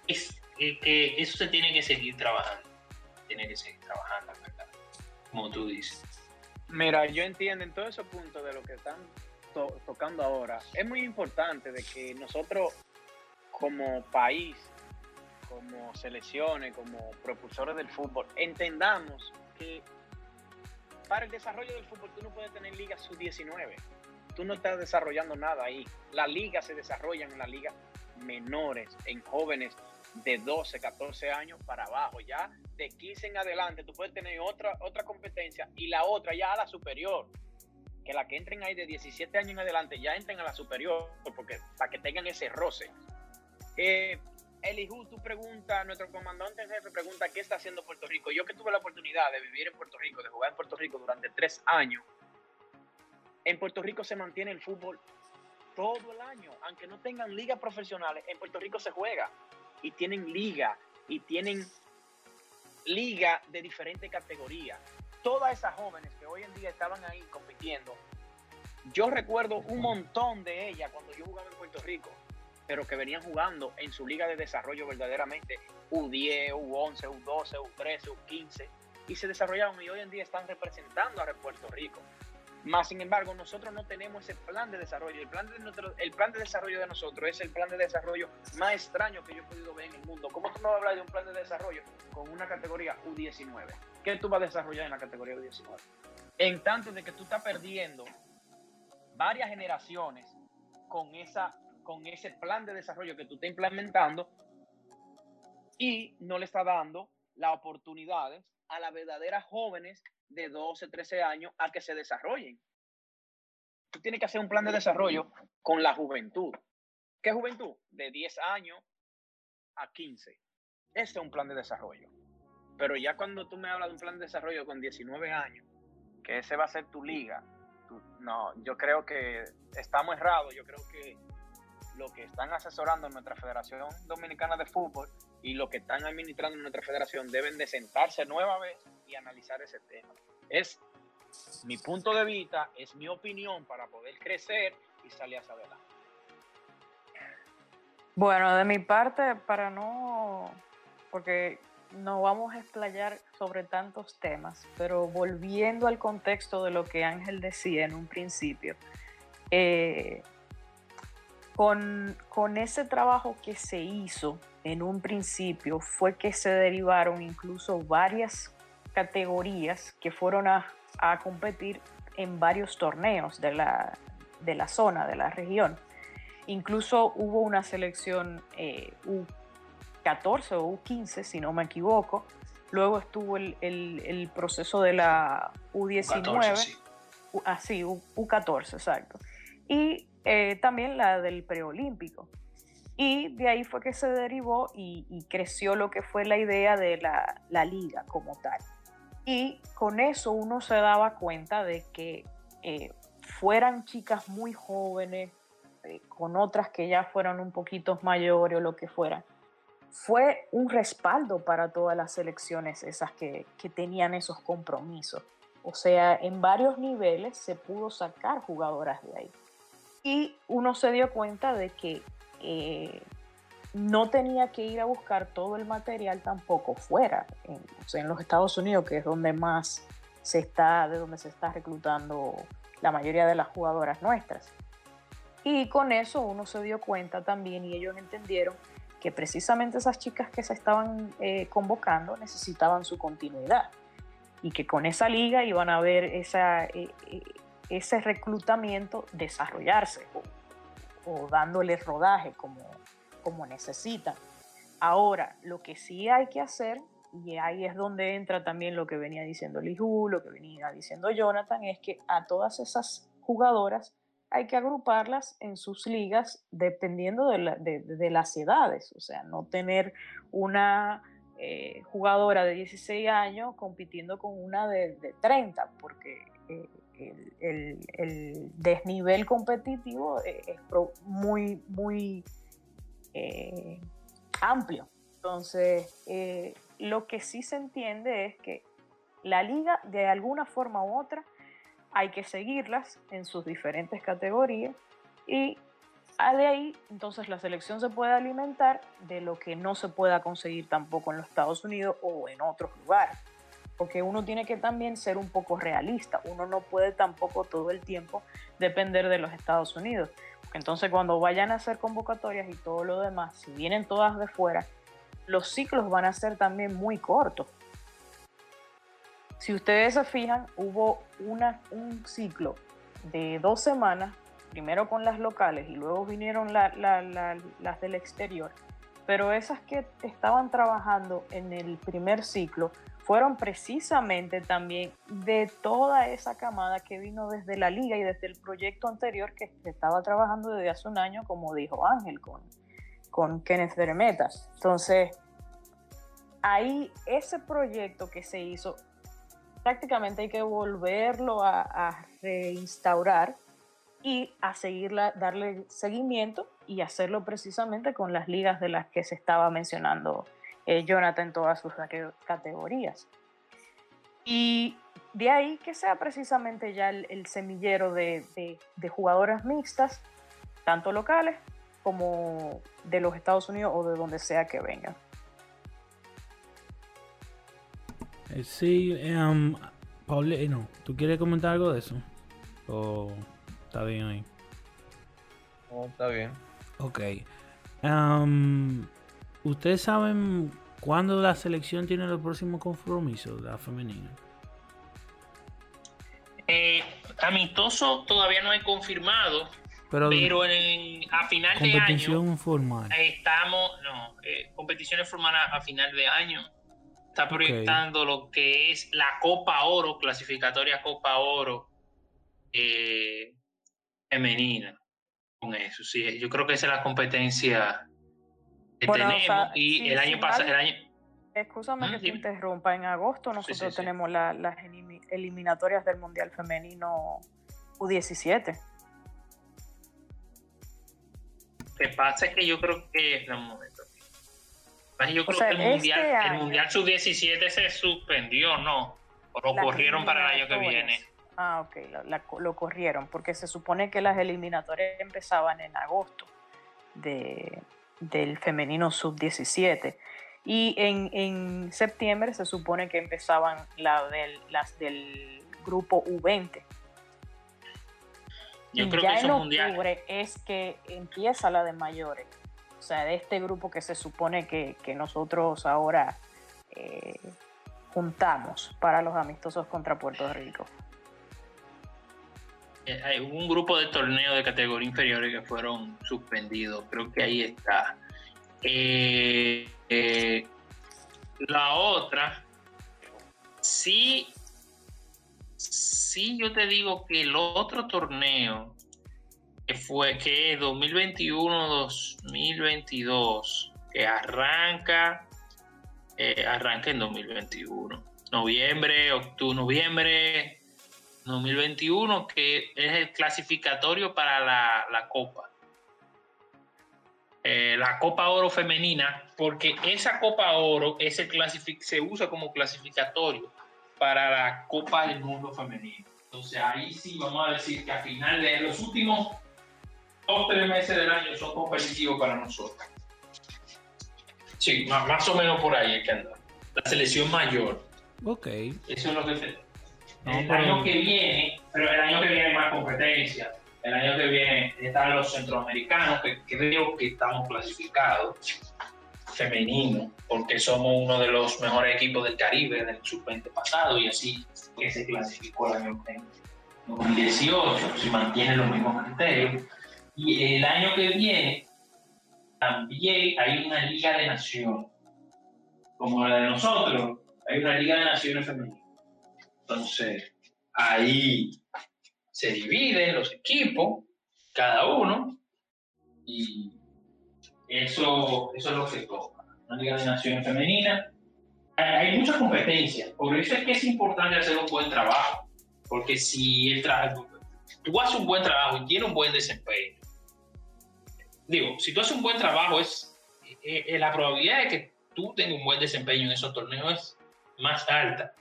es eh, que eso se tiene que seguir trabajando, tiene que seguir trabajando, ¿verdad? Como tú dices.
Mira, yo entiendo en todos esos puntos de lo que están to- tocando ahora. Es muy importante de que nosotros como país, como selecciones, como propulsores del fútbol, entendamos que para el desarrollo del fútbol tú no puedes tener ligas sub-19. Tú no estás desarrollando nada ahí. Las ligas se desarrollan en las ligas menores, en jóvenes de 12, 14 años para abajo. Ya de 15 en adelante tú puedes tener otra, otra competencia y la otra ya a la superior. Que la que entren ahí de 17 años en adelante ya entren a la superior porque para que tengan ese roce. Eh, Elihu, tú preguntas, nuestro comandante en jefe pregunta qué está haciendo Puerto Rico. Yo que tuve la oportunidad de vivir en Puerto Rico, de jugar en Puerto Rico durante tres años, en Puerto Rico se mantiene el fútbol todo el año, aunque no tengan ligas profesionales, en Puerto Rico se juega y tienen liga y tienen liga de diferentes categorías. Todas esas jóvenes que hoy en día estaban ahí compitiendo, yo recuerdo un montón de ellas cuando yo jugaba en Puerto Rico, pero que venían jugando en su liga de desarrollo verdaderamente U10, U11, U12, U13, U15 y se desarrollaron y hoy en día están representando a Puerto Rico. Más sin embargo, nosotros no tenemos ese plan de desarrollo. El plan de, nuestro, el plan de desarrollo de nosotros es el plan de desarrollo más extraño que yo he podido ver en el mundo. ¿Cómo tú me vas a hablar de un plan de desarrollo con una categoría U19? ¿Qué tú vas a desarrollar en la categoría U19? En tanto de que tú estás perdiendo varias generaciones con, esa, con ese plan de desarrollo que tú estás implementando y no le está dando las oportunidades a las verdaderas jóvenes de 12, 13 años a que se desarrollen. Tú tienes que hacer un plan de desarrollo con la juventud. ¿Qué juventud? De 10 años a 15. Ese es un plan de desarrollo. Pero ya cuando tú me hablas de un plan de desarrollo con 19 años, que ese va a ser tu liga, no, yo creo que estamos errados. Yo creo que lo que están asesorando nuestra Federación Dominicana de Fútbol y lo que están administrando nuestra federación deben de sentarse nueva vez y analizar ese tema. Es mi punto de vista, es mi opinión para poder crecer y salir hacia adelante.
Bueno, de mi parte, para no, porque no vamos a explayar sobre tantos temas, pero volviendo al contexto de lo que Ángel decía en un principio, eh, con, con ese trabajo que se hizo en un principio fue que se derivaron incluso varias categorías que fueron a, a competir en varios torneos de la, de la zona, de la región. Incluso hubo una selección eh, U14 o U15, si no me equivoco. Luego estuvo el, el- el proceso de la U19.
14, sí.
U- ah, sí, U- U14, exacto. Y eh, también la del preolímpico. Y de ahí fue que se derivó y, creció lo que fue la idea de la, liga como tal. Y con eso uno se daba cuenta de que eh, fueran chicas muy jóvenes, eh, con otras que ya fueran un poquito mayores o lo que fuera, fue un respaldo para todas las selecciones esas que tenían esos compromisos. O sea, en varios niveles se pudo sacar jugadoras de ahí. Y uno se dio cuenta de que eh, no tenía que ir a buscar todo el material tampoco fuera, en, los Estados Unidos, que es donde más se está, de donde se está reclutando la mayoría de las jugadoras nuestras. Y con eso uno se dio cuenta también y ellos entendieron que precisamente esas chicas que se estaban eh, convocando necesitaban su continuidad y que con esa liga iban a ver esa, eh, ese reclutamiento desarrollarse o, o dándole rodaje como, como necesitan. Ahora, lo que sí hay que hacer, y ahí es donde entra también lo que venía diciendo Lihu, lo que venía diciendo Jonathan, es que a todas esas jugadoras hay que agruparlas en sus ligas dependiendo de- de las edades, o sea, no tener una eh, jugadora de 16 años compitiendo con una de, de 30, porque eh, el, el- el desnivel competitivo eh, es muy, muy eh, amplio. Entonces, eh, lo que sí se entiende es que la liga, de alguna forma u otra, hay que seguirlas en sus diferentes categorías y de ahí entonces la selección se puede alimentar de lo que no se pueda conseguir tampoco en los Estados Unidos o en otros lugares. Porque uno tiene que también ser un poco realista. Uno no puede tampoco todo el tiempo depender de los Estados Unidos. Entonces cuando vayan a hacer convocatorias y todo lo demás, si vienen todas de fuera, los ciclos van a ser también muy cortos. Si ustedes se fijan, hubo una, un ciclo de dos semanas, primero con las locales y luego vinieron la- la- la- las del exterior, pero esas que estaban trabajando en el primer ciclo fueron precisamente también de toda esa camada que vino desde la liga y desde el proyecto anterior que se estaba trabajando desde hace un año, como dijo Ángel, con, con Kenneth Vermeta. Entonces, ahí ese proyecto que se hizo, prácticamente hay que volverlo a, a reinstaurar y a seguirla, darle seguimiento y hacerlo precisamente con las ligas de las que se estaba mencionando eh, Jonathan en todas sus cate- categorías. Y de ahí que sea precisamente ya el, el semillero de, de- de jugadoras mixtas, tanto locales como de los Estados Unidos o de donde sea que vengan.
Eh, sí, um, Paule, eh, no, ¿tú quieres comentar algo de eso? ¿O está bien ahí?
No, está bien.
Ok. Am, ¿Ustedes saben cuándo la selección tiene los próximos compromisos, la femenina?
Eh, amistoso todavía no he confirmado,
Pero,
pero en- a final de año
competición formal.
estamos, no, eh, competiciones formales a final de año. Está proyectando lo que es la Copa Oro, clasificatoria Copa Oro eh, femenina. Con eso, sí. Yo creo que esa es la competencia que
Bueno, o
tenemos.
sea,
y
sí,
el año pasado, el año,
Escúchame
Ah,
que te interrumpa. En agosto nosotros
sí, sí.
tenemos la- las elimi- eliminatorias del Mundial Femenino U17.
Lo que pasa es que yo creo que. un momento. Yo creo
sea,
que el
este
mundial, el mundial sub-17 se suspendió, ¿no? O lo corrieron para el año que viene.
Ah, ok, la- lo corrieron, porque se supone que las eliminatorias empezaban en agosto de, del femenino sub-17. Y en, en septiembre se supone que empezaban la del, las del grupo U20.
Yo
y
creo
ya
que
en octubre es que empieza la de mayores. O sea, de este grupo que se supone que, que nosotros ahora eh, juntamos para los amistosos contra Puerto Rico.
Eh, un grupo de torneos de categoría inferiores que fueron suspendidos. Creo que ahí está. Eh, eh, la otra, sí, sí, yo te digo que el otro torneo fue que 2021-2022, que arranca, arranca en 2021, noviembre, octubre, noviembre 2021, que es el clasificatorio para la, la Copa. Eh, la Copa Oro femenina, porque esa Copa Oro es el se usa como clasificatorio para la Copa del Mundo femenino. Entonces ahí sí vamos a decir que a final de los últimos dos o tres meses del año son competitivos para nosotros. Sí, más, más o menos por ahí es que anda. La selección mayor.
Ok.
Eso es lo que te- el año que viene, pero el año que viene hay más competencia. El año que viene están los centroamericanos, que creo que estamos clasificados, femeninos, porque somos uno de los mejores equipos del Caribe del sub-20 pasado y así que se clasificó el año 2018, si mantiene los mismos criterios. Y el año que viene también hay una Liga de Naciones, como la de nosotros, hay una Liga de Naciones femenina. Entonces, ahí se dividen los equipos, cada uno, y eso, eso es lo que toca. Una Liga de Naciones Femenina. Hay, mucha competencia, por eso es que es importante hacer un buen trabajo, porque si el trabajo, tú haces un buen trabajo y tienes un buen desempeño, digo, si tú haces un buen trabajo, es eh, eh, la probabilidad de que tú tengas un buen desempeño en esos torneos es más alta.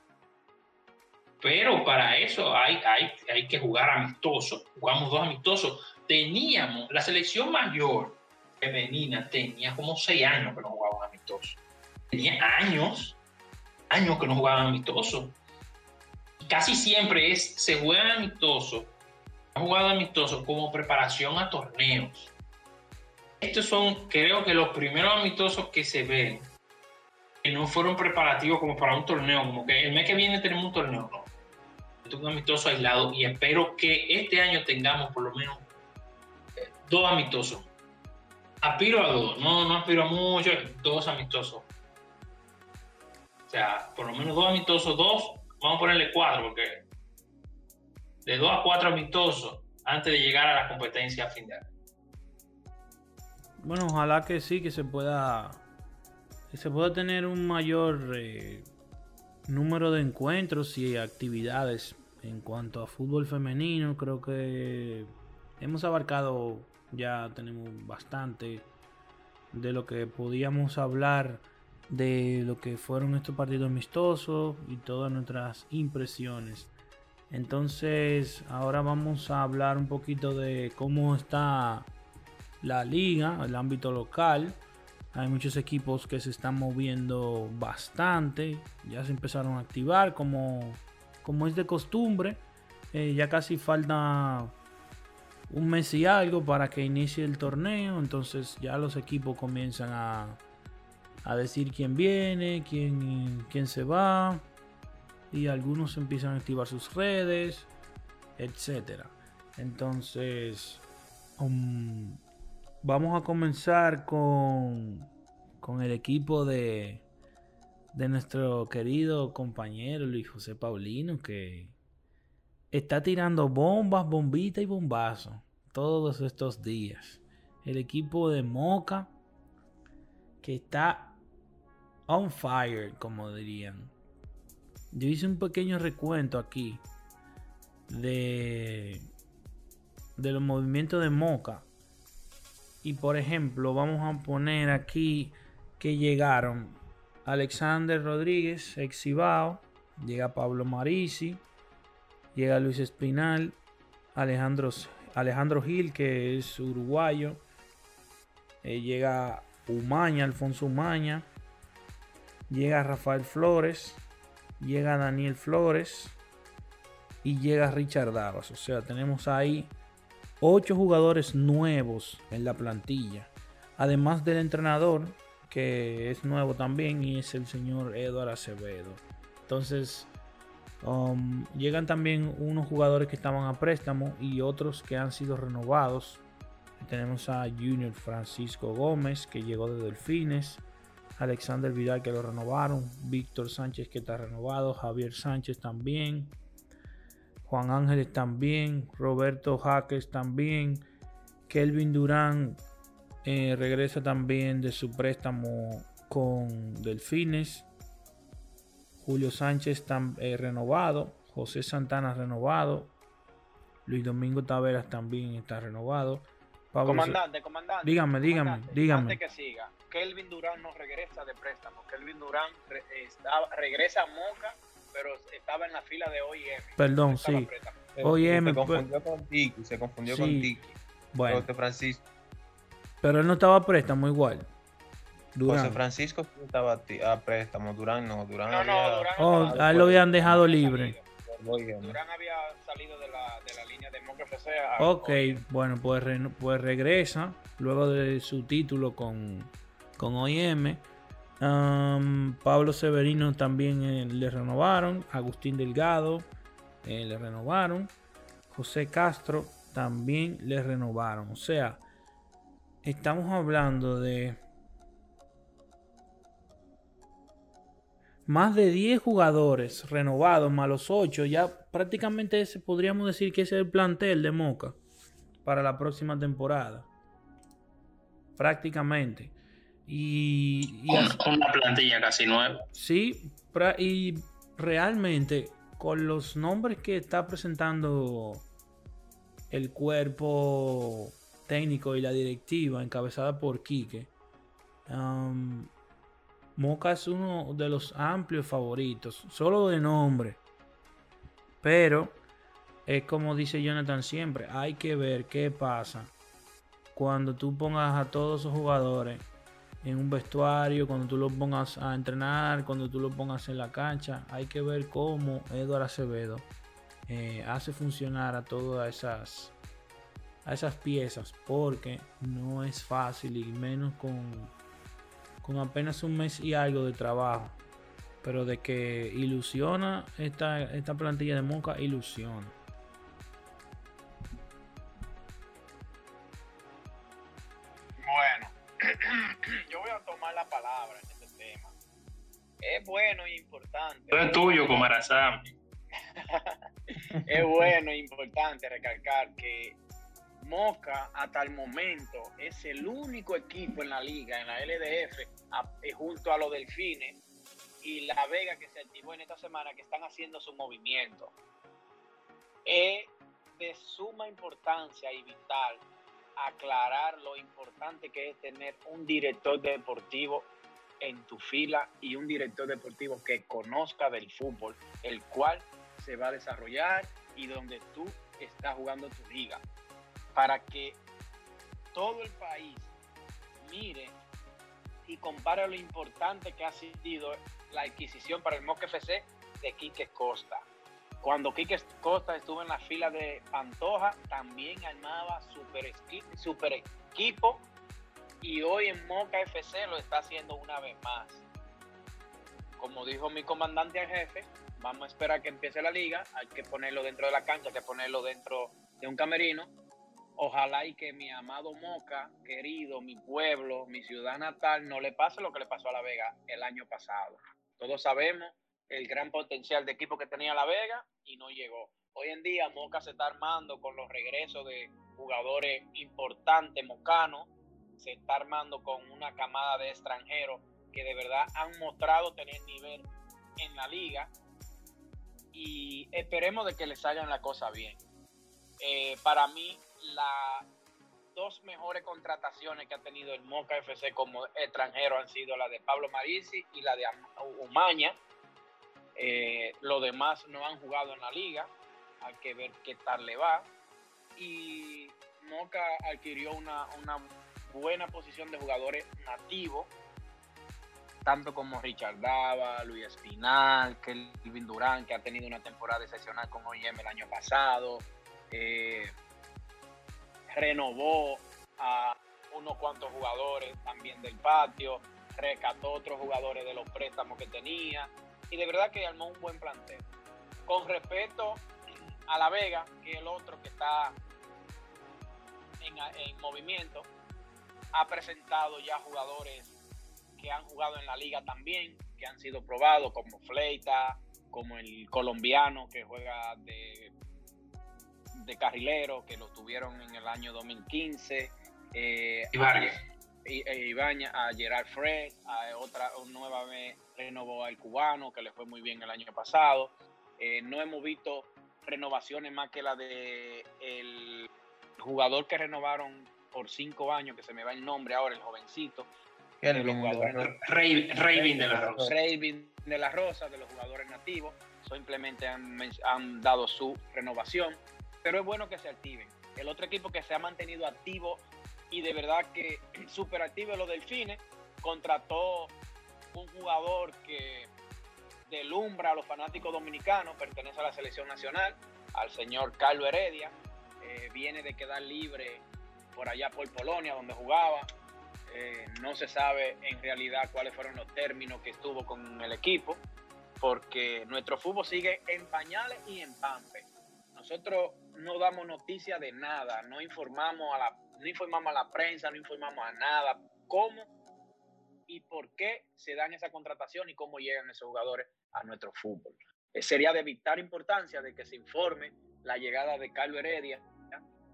Pero para eso hay, hay, hay que jugar amistoso. Jugamos dos amistosos. Teníamos, la selección mayor femenina tenía como seis años que no jugaban amistoso. Tenía años, años que no jugaban amistoso. Y casi siempre se juegan amistosos, han jugado amistosos como preparación a torneos. Estos son, creo que los primeros amistosos que se ven que no fueron preparativos como para un torneo, como que el mes que viene tenemos un torneo, no. Un amistoso aislado y espero que este año tengamos por lo menos eh, dos amistosos. Aspiro a dos, no, no aspiro a mucho, dos amistosos. O sea, por lo menos dos amistosos, dos, vamos a ponerle cuatro, porque de dos a cuatro amistosos antes de llegar a la competencia a.
Bueno, ojalá que sí, que se pueda. Que se pueda tener un mayor eh, número de encuentros y actividades en cuanto a fútbol femenino. Creo que hemos abarcado, ya tenemos bastante de lo que podíamos hablar de lo que fueron estos partidos amistosos y todas nuestras impresiones. Entonces, ahora vamos a hablar un poquito de cómo está la liga, el ámbito local. Hay muchos equipos que se están moviendo bastante. Ya se empezaron a activar como, como es de costumbre. Eh, ya casi falta un mes y algo para que inicie el torneo. Entonces ya los equipos comienzan a, a decir quién viene, quién, quién se va. Y algunos empiezan a activar sus redes, etcétera. Entonces, um, vamos a comenzar con, con el equipo de, de nuestro querido compañero Luis José Paulino, que está tirando bombas, bombitas y bombazos todos estos días. El equipo de Moca, que está on fire, como dirían. Yo hice un pequeño recuento aquí de, de los movimientos de Moca. Y por ejemplo, vamos a poner aquí que llegaron Alexander Rodríguez, exibao, llega Pablo Marisi, llega Luis Espinal, Alejandro, Alejandro Gil, que es uruguayo, eh, llega Umaña, Alfonso Umaña, llega Rafael Flores, llega Daniel Flores y llega Richard Davas. O sea, tenemos ahí ocho jugadores nuevos en la plantilla. Además del entrenador, que es nuevo también, y es el señor Eduardo Acevedo. Entonces, um, llegan también unos jugadores que estaban a préstamo y otros que han sido renovados. Tenemos a Junior Francisco Gómez, que llegó de Delfines. Alexander Vidal que lo renovaron, Víctor Sánchez que está renovado, Javier Sánchez también, Juan Ángeles también, Roberto Jaques también, Kelvin Durán eh, regresa también de su préstamo con Delfines, Julio Sánchez está eh, renovado, José Santana renovado, Luis Domingo Taveras también está renovado.
comandante, comandante.
Dígame, dígame, dígame.
Antes que siga, Kelvin Durán no regresa de préstamo. Kelvin Durán regresa a Moca, pero estaba en la fila de OIM.
Perdón, sí. OIM.
Se confundió con Tiki, se confundió con Tiki.
Bueno.
José Francisco.
Pero él no estaba a préstamo igual.
Durán. José Francisco estaba a préstamo, Durán no, Durán no,
no, Durán
oh, a él lo habían dejado libre.
Durán había salido de la, de la línea de Moca FC.
Ok, bueno, pues, pues regresa luego de su título con, con OIM. Pablo Severino también eh, le renovaron. Agustín Delgado eh, le renovaron. José Castro también le renovaron. O sea, estamos hablando de más de 10 jugadores renovados, más los 8. Ya prácticamente ese, podríamos decir que ese es el plantel de Moca para la próxima temporada. Prácticamente. Y,
con, una plantilla casi nueva.
Sí, y realmente con los nombres que está presentando el cuerpo técnico y la directiva encabezada por Quique, um, Moca es uno de los amplios favoritos, solo de nombre. Pero es como dice Jonathan siempre, hay que ver qué pasa cuando tú pongas a todos esos jugadores en un vestuario, cuando tú lo pongas a entrenar, cuando tú lo pongas en la cancha, hay que ver cómo Eduardo Acevedo eh, hace funcionar a todas esas a esas piezas porque no es fácil y menos con, con apenas un mes y algo de trabajo. Pero de que ilusiona esta, esta plantilla de Moca ilusiona
Es bueno e importante.
es tuyo, Comarazán.
es bueno e importante recalcar que Moca hasta el momento es el único equipo en la liga, en la LDF, eh, junto a los Delfines y La Vega que se activó en esta semana, que están haciendo su movimiento. Es de suma importancia y vital aclarar lo importante que es tener un director deportivo en tu fila y un director deportivo que conozca del fútbol, el cual se va a desarrollar y donde tú estás jugando tu liga, para que todo el país mire y compare lo importante que ha sido la adquisición para el Moque FC de Quique Costa. Cuando Quique Costa estuvo en la fila de Pantoja, también armaba super, super equipo y hoy en Moca FC lo está haciendo una vez más. Como dijo mi comandante al jefe, vamos a esperar que empiece la liga, hay que ponerlo dentro de la cancha, hay que ponerlo dentro de un camerino. Ojalá y que mi amado Moca, querido, mi pueblo, mi ciudad natal, no le pase lo que le pasó a La Vega el año pasado. Todos sabemos el gran potencial de equipo que tenía La Vega y no llegó. Hoy en día Moca se está armando con los regresos de jugadores importantes mocanos, se está armando con una camada de extranjeros que de verdad han mostrado tener nivel en la liga y esperemos de que les salgan la cosa bien. Eh, para mí, las dos mejores contrataciones que ha tenido el Moca FC como extranjero han sido la de Pablo Marisi y la de Umaña. Eh, los demás no han jugado en la liga, hay que ver qué tal le va. Y Moca adquirió una buena posición de jugadores nativos, tanto como Richard Dava, Luis Espinal, Kelvin Durán, que ha tenido una temporada excepcional con OIM el año pasado. Eh, renovó a unos cuantos jugadores también del patio, rescató otros jugadores de los préstamos que tenía y de verdad que armó un buen plantel. Con respecto a La Vega, que es el otro que está en movimiento, ha presentado ya jugadores que han jugado en la liga también, que han sido probados, como Fleita, como el colombiano que juega de, de carrilero, que lo tuvieron en el año 2015. Eh, Ibaña, a Gerard Fred, a otra nueva vez renovó al cubano, que le fue muy bien el año pasado. Eh, no hemos visto renovaciones más que la de el jugador que renovaron por cinco años, que se me va el nombre ahora, el jovencito.
El Raven de la Rosa.
Raven de la Rosa, de los jugadores nativos. Simplemente han, han dado su renovación, pero es bueno que se activen. El otro equipo que se ha mantenido activo y de verdad que súper activo es los Delfines. Contrató un jugador que delumbra a los fanáticos dominicanos, pertenece a la selección nacional, al señor Carlos Heredia. Eh, viene de quedar libre por allá por Polonia, donde jugaba. Eh, no se sabe en realidad cuáles fueron los términos que estuvo con el equipo, porque nuestro fútbol sigue en pañales y en pampe. Nosotros no damos noticia de nada, no informamos a la, no informamos a la prensa, no informamos a nada. ¿Cómo y por qué se dan esa contratación y cómo llegan esos jugadores a nuestro fútbol? Eh, sería de vital importancia de que se informe la llegada de Carlos Heredia,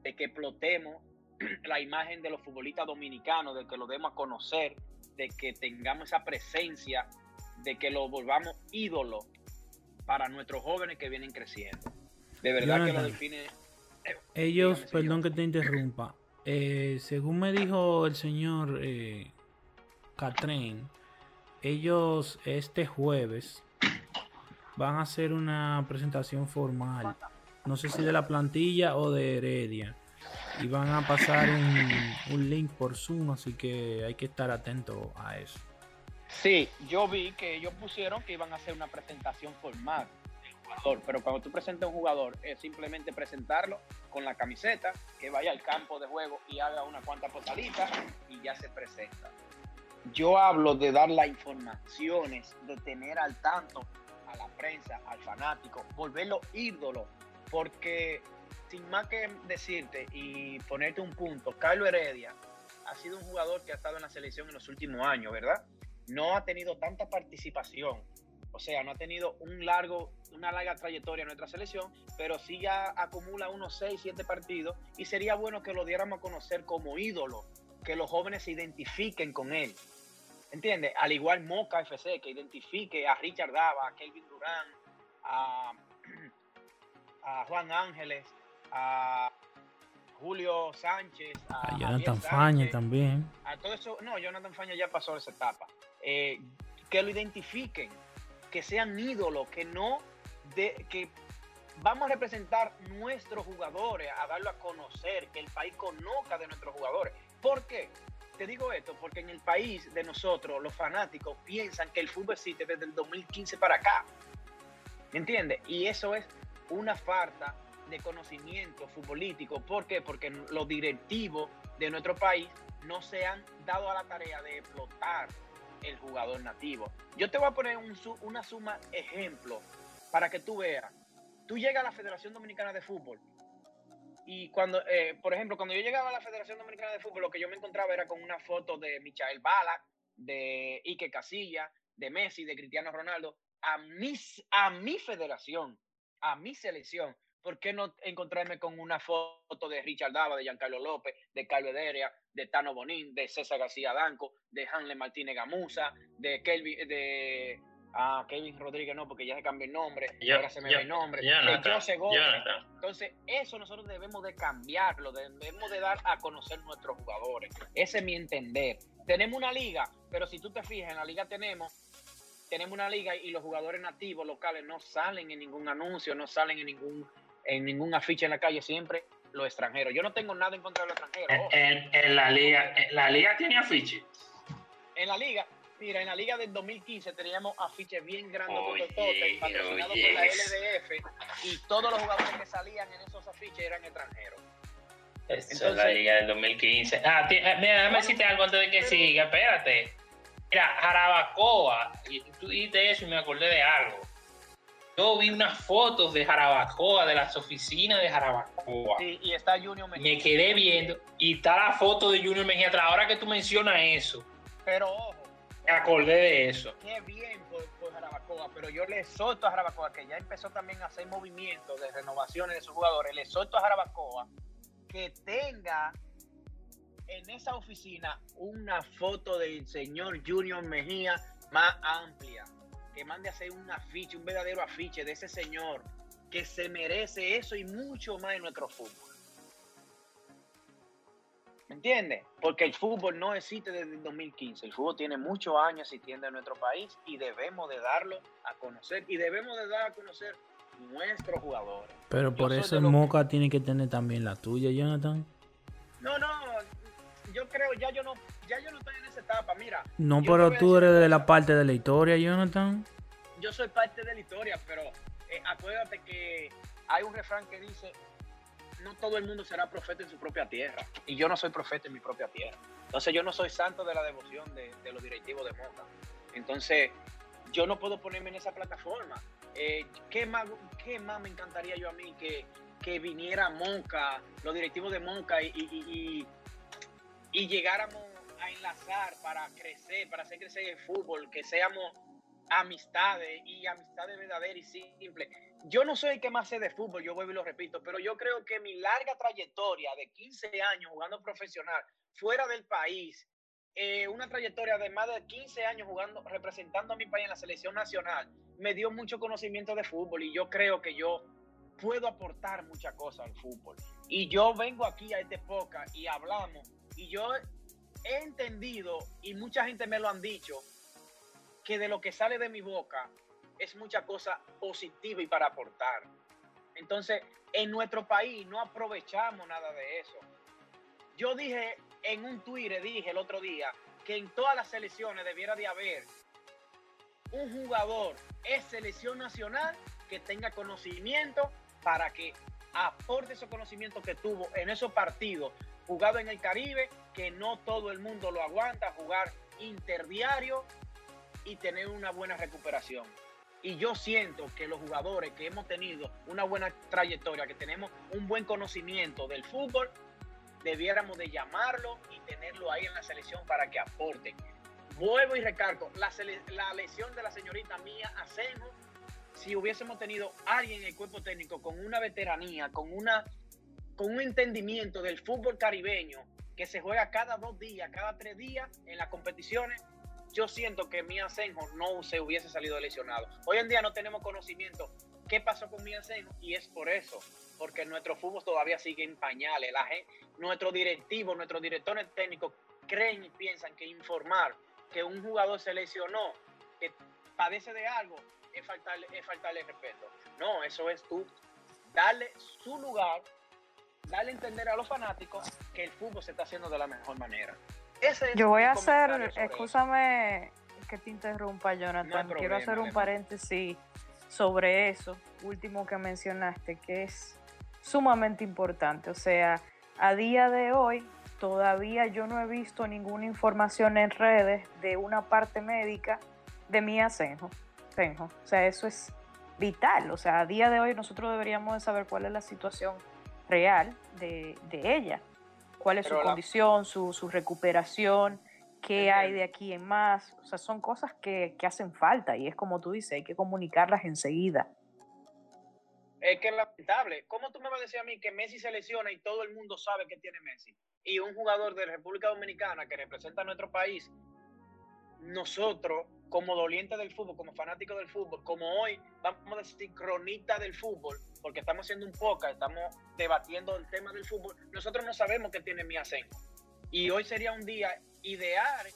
de que explotemos la imagen de los futbolistas dominicanos, de que lo demos a conocer, de que tengamos esa presencia, de que lo volvamos ídolo para nuestros jóvenes que vienen creciendo. De verdad que lo define.
Eh, ellos, perdón que te interrumpa, eh, según me dijo el señor eh, Catrín, ellos este jueves van a hacer una presentación formal, no sé si de la plantilla o de Heredia y van a pasar un, link por Zoom, así que hay que estar atento a eso.
Sí, yo vi que ellos pusieron que iban a hacer una presentación formal del jugador, pero cuando tú presentas a un jugador es simplemente presentarlo con la camiseta, que vaya al campo de juego y haga una cuanta potadita y ya se presenta. Yo hablo de dar las informaciones, de tener al tanto a la prensa, al fanático, volverlo ídolo, porque sin más que decirte y ponerte un punto, Carlos Heredia ha sido un jugador que ha estado en la selección en los últimos años, ¿verdad? No ha tenido tanta participación, o sea, no ha tenido un largo, una larga trayectoria en nuestra selección, pero sí ya acumula unos 6, 7 partidos y sería bueno que lo diéramos a conocer como ídolo, que los jóvenes se identifiquen con él. ¿Entiendes? Al igual Moca FC, que identifique a Richard Dava, a Kelvin Durán, a, a Juan Ángeles, a Julio Sánchez,
a, Jonathan Faña también.
A todo eso, no, Jonathan Faña ya pasó esa etapa. Eh, que lo identifiquen, que sean ídolos, que no de que vamos a representar nuestros jugadores, a darlo a conocer, que el país conozca de nuestros jugadores. ¿Por qué? Te digo esto, porque en el país de nosotros, los fanáticos piensan que el fútbol existe desde el 2015 para acá. ¿Me entiendes? Y eso es una falta de conocimiento futbolístico. ¿Por qué? Porque los directivos de nuestro país no se han dado a la tarea de explotar el jugador nativo. Yo te voy a poner una suma ejemplo para que tú veas. Tú llegas a la Federación Dominicana de Fútbol y cuando, eh, por ejemplo, cuando yo llegaba a la Federación Dominicana de Fútbol, lo que yo me encontraba era con una foto de Michael Bala, de Ike Casilla, de Messi, de Cristiano Ronaldo, a, mis, a mi federación, a mi selección ¿Por qué no encontrarme con una foto de Richard Dava, de Giancarlo López, de Carlos Ederia, de Tano Bonín, de César García Danco, de Hanle Martínez Gamusa, de Kelvin, de ah, Kevin Rodríguez, no, porque ya se cambió el nombre,
Yo-
ahora se me
yo-
va el nombre, de
Jonathan,
Jose Gómez. Entonces, eso nosotros debemos de cambiarlo, debemos de dar a conocer nuestros jugadores. Ese es mi entender. Tenemos una liga, pero si tú te fijas, en la liga tenemos, tenemos una liga y los jugadores nativos locales no salen en ningún anuncio, no salen en ningún, en ningún afiche en la calle, siempre los extranjeros. Yo no tengo nada en contra de los extranjeros.
En,
ojo.
en- en la liga, en la liga tiene afiche.
En la liga, mira, en la liga del 2015 teníamos afiches bien grandes,
Oye,
totototes, patrocinados por la. LDF, y todos los jugadores que salían en esos afiches eran extranjeros.
Esa es la liga del 2015. Ah, eh, mira, déjame decirte algo antes de que siga. Espérate. Mira, Jarabacoa, y tú dijiste eso y me acordé de algo. Yo vi unas fotos de Jarabacoa, de las oficinas de Jarabacoa.
Sí, y está Junior Mejía.
Me quedé viendo y está la foto de Junior Mejía atrás. Ahora que tú mencionas eso,
Pero ojo,
me acordé de eso.
qué bien por, por Jarabacoa, pero yo le exhorto a Jarabacoa, que ya empezó también a hacer movimientos de renovaciones de sus jugadores, le exhorto a Jarabacoa que tenga en esa oficina una foto del señor Junior Mejía más amplia, que mande a hacer un afiche, un verdadero afiche de ese señor que se merece eso y mucho más en nuestro fútbol. ¿Me entiendes? Porque el fútbol no existe desde el 2015. El fútbol tiene muchos años existiendo en nuestro país y debemos de darlo a conocer y debemos de dar a conocer nuestros jugadores.
Pero por eso el
que-
Moca tiene que tener también la tuya, Jonathan.
No, no, yo creo ya yo no ya yo no estoy en esa etapa. Mira,
No, pero tú eres de la parte de la historia, Jonathan.
yo soy parte de la historia, pero eh, acuérdate que hay un refrán que dice no todo el mundo será profeta en su propia tierra. Y yo no soy profeta en mi propia tierra. Entonces yo no soy santo de la devoción de, de los directivos de Moca. Entonces yo no puedo ponerme en esa plataforma. Eh, ¿qué, más, ¿Qué más me encantaría yo a mí que, que viniera Moca, los directivos de y, y, y- y llegáramos enlazar para crecer, para hacer crecer el fútbol, que seamos amistades y amistades verdaderas y simples. Yo no soy el que más sé de fútbol, yo vuelvo y lo repito, pero yo creo que mi larga trayectoria de 15 años jugando profesional fuera del país, eh, una trayectoria de más de 15 años jugando, representando a mi país en la selección nacional, me dio mucho conocimiento de fútbol y yo creo que yo puedo aportar muchas cosas al fútbol. Y yo vengo aquí a este podcast y hablamos y yo he entendido y mucha gente me lo han dicho que de lo que sale de mi boca es mucha cosa positiva y para aportar. Entonces, en nuestro país no aprovechamos nada de eso. Yo dije en un Twitter, dije el otro día, que en todas las selecciones debiera de haber un jugador, es selección nacional, que tenga conocimiento para que aporte esos conocimientos que tuvo en esos partidos jugado en el Caribe, que no todo el mundo lo aguanta, jugar interdiario y tener una buena recuperación. Y yo siento que los jugadores que hemos tenido una buena trayectoria, que tenemos un buen conocimiento del fútbol, debiéramos de llamarlo y tenerlo ahí en la selección para que aporten. Vuelvo y recalco, la, la lesión de la señorita Mía Asenjo, si hubiésemos tenido alguien en el cuerpo técnico con una veteranía, con, una, con un entendimiento del fútbol caribeño, que se juega cada dos días, cada tres días en las competiciones, yo siento que Mía Senjo no se hubiese salido lesionado. Hoy en día no tenemos conocimiento qué pasó con Mía Senjo y es por eso, porque nuestro fútbol todavía sigue en pañales. La gente, nuestros directivos, nuestros directores técnicos creen y piensan que informar que un jugador se lesionó, que padece de algo, es faltarle, es faltarle respeto. No, eso es tú darle su lugar, darle a entender a los fanáticos que el fútbol se está haciendo de la mejor manera. Ese
Yo voy
mi
a hacer,
sobre eso.
escúchame que te interrumpa,
No
Jonathan. Quiero hacer un paréntesis sobre eso, último que mencionaste, que es sumamente importante. O sea, a día de hoy todavía yo no he visto ninguna información en redes de una parte médica de Mía Senjo. Senjo. O sea, eso es vital. O sea, a día de hoy nosotros deberíamos de saber cuál es la situación real de, de ella. Cuál es
Pero
su
la-
condición, su, su recuperación, qué hay de aquí en más. O sea, son cosas que, que hacen falta y es como tú dices, hay que comunicarlas enseguida.
es que es lamentable. ¿Cómo tú me vas a decir a mí que Messi se lesiona y todo el mundo sabe que tiene Messi? Y un jugador de República Dominicana que representa a nuestro país, nosotros, como dolientes del fútbol, como fanáticos del fútbol, como hoy, vamos a decir cronita del fútbol, porque estamos haciendo un poca, estamos debatiendo el tema del fútbol, nosotros no sabemos qué tiene Miasenko. Y hoy sería un día ideal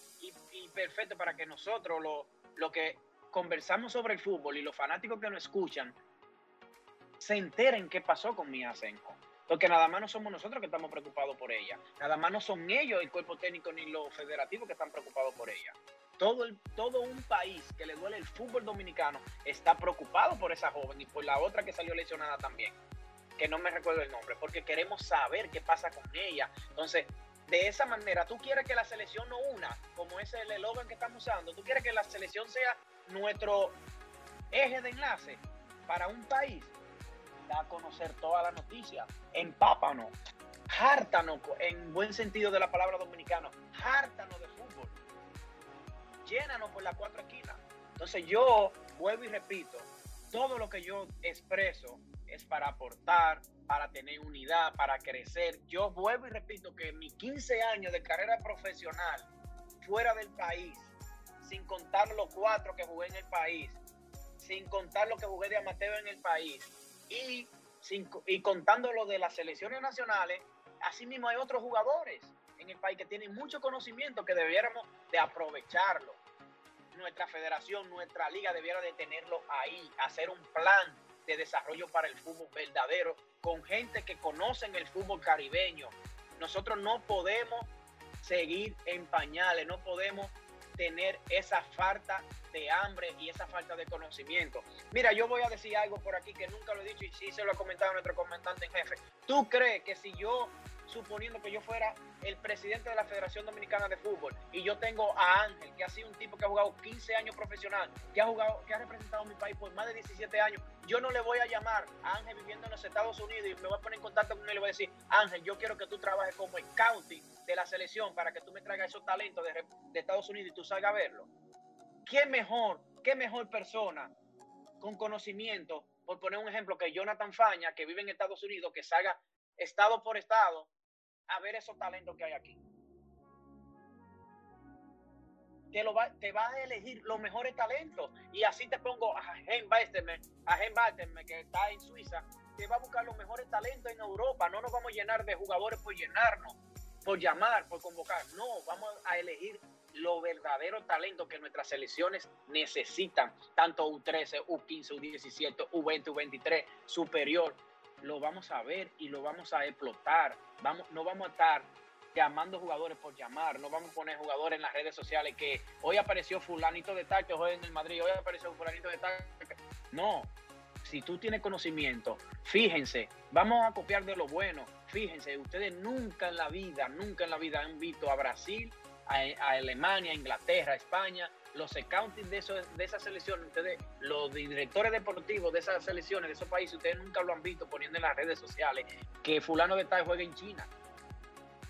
y, perfecto para que nosotros, lo, lo que conversamos sobre el fútbol y los fanáticos que nos escuchan, se enteren qué pasó con Miasenko. Porque nada más no somos nosotros que estamos preocupados por ella. Nada más no son ellos, el cuerpo técnico, ni los federativos que están preocupados por ella. Todo, todo un país que le duele el fútbol dominicano está preocupado por esa joven y por la otra que salió lesionada también, que no me recuerdo el nombre, porque queremos saber qué pasa con ella. Entonces, de esa manera, tú quieres que la selección no una, como es el eslogan que estamos usando, tú quieres que la selección sea nuestro eje de enlace para un país da a conocer toda la noticia. Empápanos, hártanos, en buen sentido de la palabra dominicano, hártanos de. Llénanos por las cuatro esquinas. Entonces yo vuelvo y repito, todo lo que yo expreso es para aportar, para tener unidad, para crecer. Yo vuelvo y repito que mis 15 años de carrera profesional fuera del país, sin contar los cuatro que jugué en el país, sin contar lo que jugué de amateur en el país, y, sin, y contando lo de las selecciones nacionales, asimismo hay otros jugadores en el país que tienen mucho conocimiento que debiéramos de aprovecharlo. Nuestra federación, nuestra liga debiera de tenerlo ahí, hacer un plan de desarrollo para el fútbol verdadero con gente que conocen el fútbol caribeño. Nosotros no podemos seguir en pañales, no podemos tener esa falta de hambre y esa falta de conocimiento. Mira, yo voy a decir algo por aquí que nunca lo he dicho y sí se lo ha comentado nuestro comandante en jefe. ¿Tú crees que si yo, suponiendo que yo fuera el presidente de la Federación Dominicana de Fútbol y yo tengo a Ángel, que ha sido un tipo que ha jugado 15 años profesional, que ha jugado, que ha representado a mi país por más de 17 años, yo no le voy a llamar a Ángel viviendo en los Estados Unidos y me voy a poner en contacto con él y le voy a decir, Ángel, yo quiero que tú trabajes como scouting de la selección para que tú me traigas esos talentos de, de Estados Unidos y tú salgas a verlo. ¿Qué mejor, qué mejor persona con conocimiento, por poner un ejemplo, que Jonathan Faña, que vive en Estados Unidos, que salga estado por estado a ver esos talentos que hay aquí? Te, lo va, te vas a elegir los mejores talentos y así te pongo a Gen Balterme, a que está en Suiza, te va a buscar los mejores talentos en Europa. No nos vamos a llenar de jugadores por llenarnos, por llamar, por convocar. No, vamos a elegir los verdaderos talentos que nuestras selecciones necesitan, tanto U13, U15, U17, U20, U23, superior, lo vamos a ver y lo vamos a explotar. Vamos, no vamos a estar llamando jugadores por llamar, no vamos a poner jugadores en las redes sociales que hoy apareció fulanito de tal que juega en el Madrid, hoy apareció fulanito de tal. No, si tú tienes conocimiento, fíjense, vamos a copiar de lo bueno, fíjense, ustedes nunca en la vida, nunca en la vida han visto a Brasil a, a, Alemania, a Inglaterra, a España, los scouting de, eso, de esas selecciones, ustedes, los directores deportivos de esas selecciones, de esos países, ustedes nunca lo han visto poniendo en las redes sociales que fulano de tal juega en China.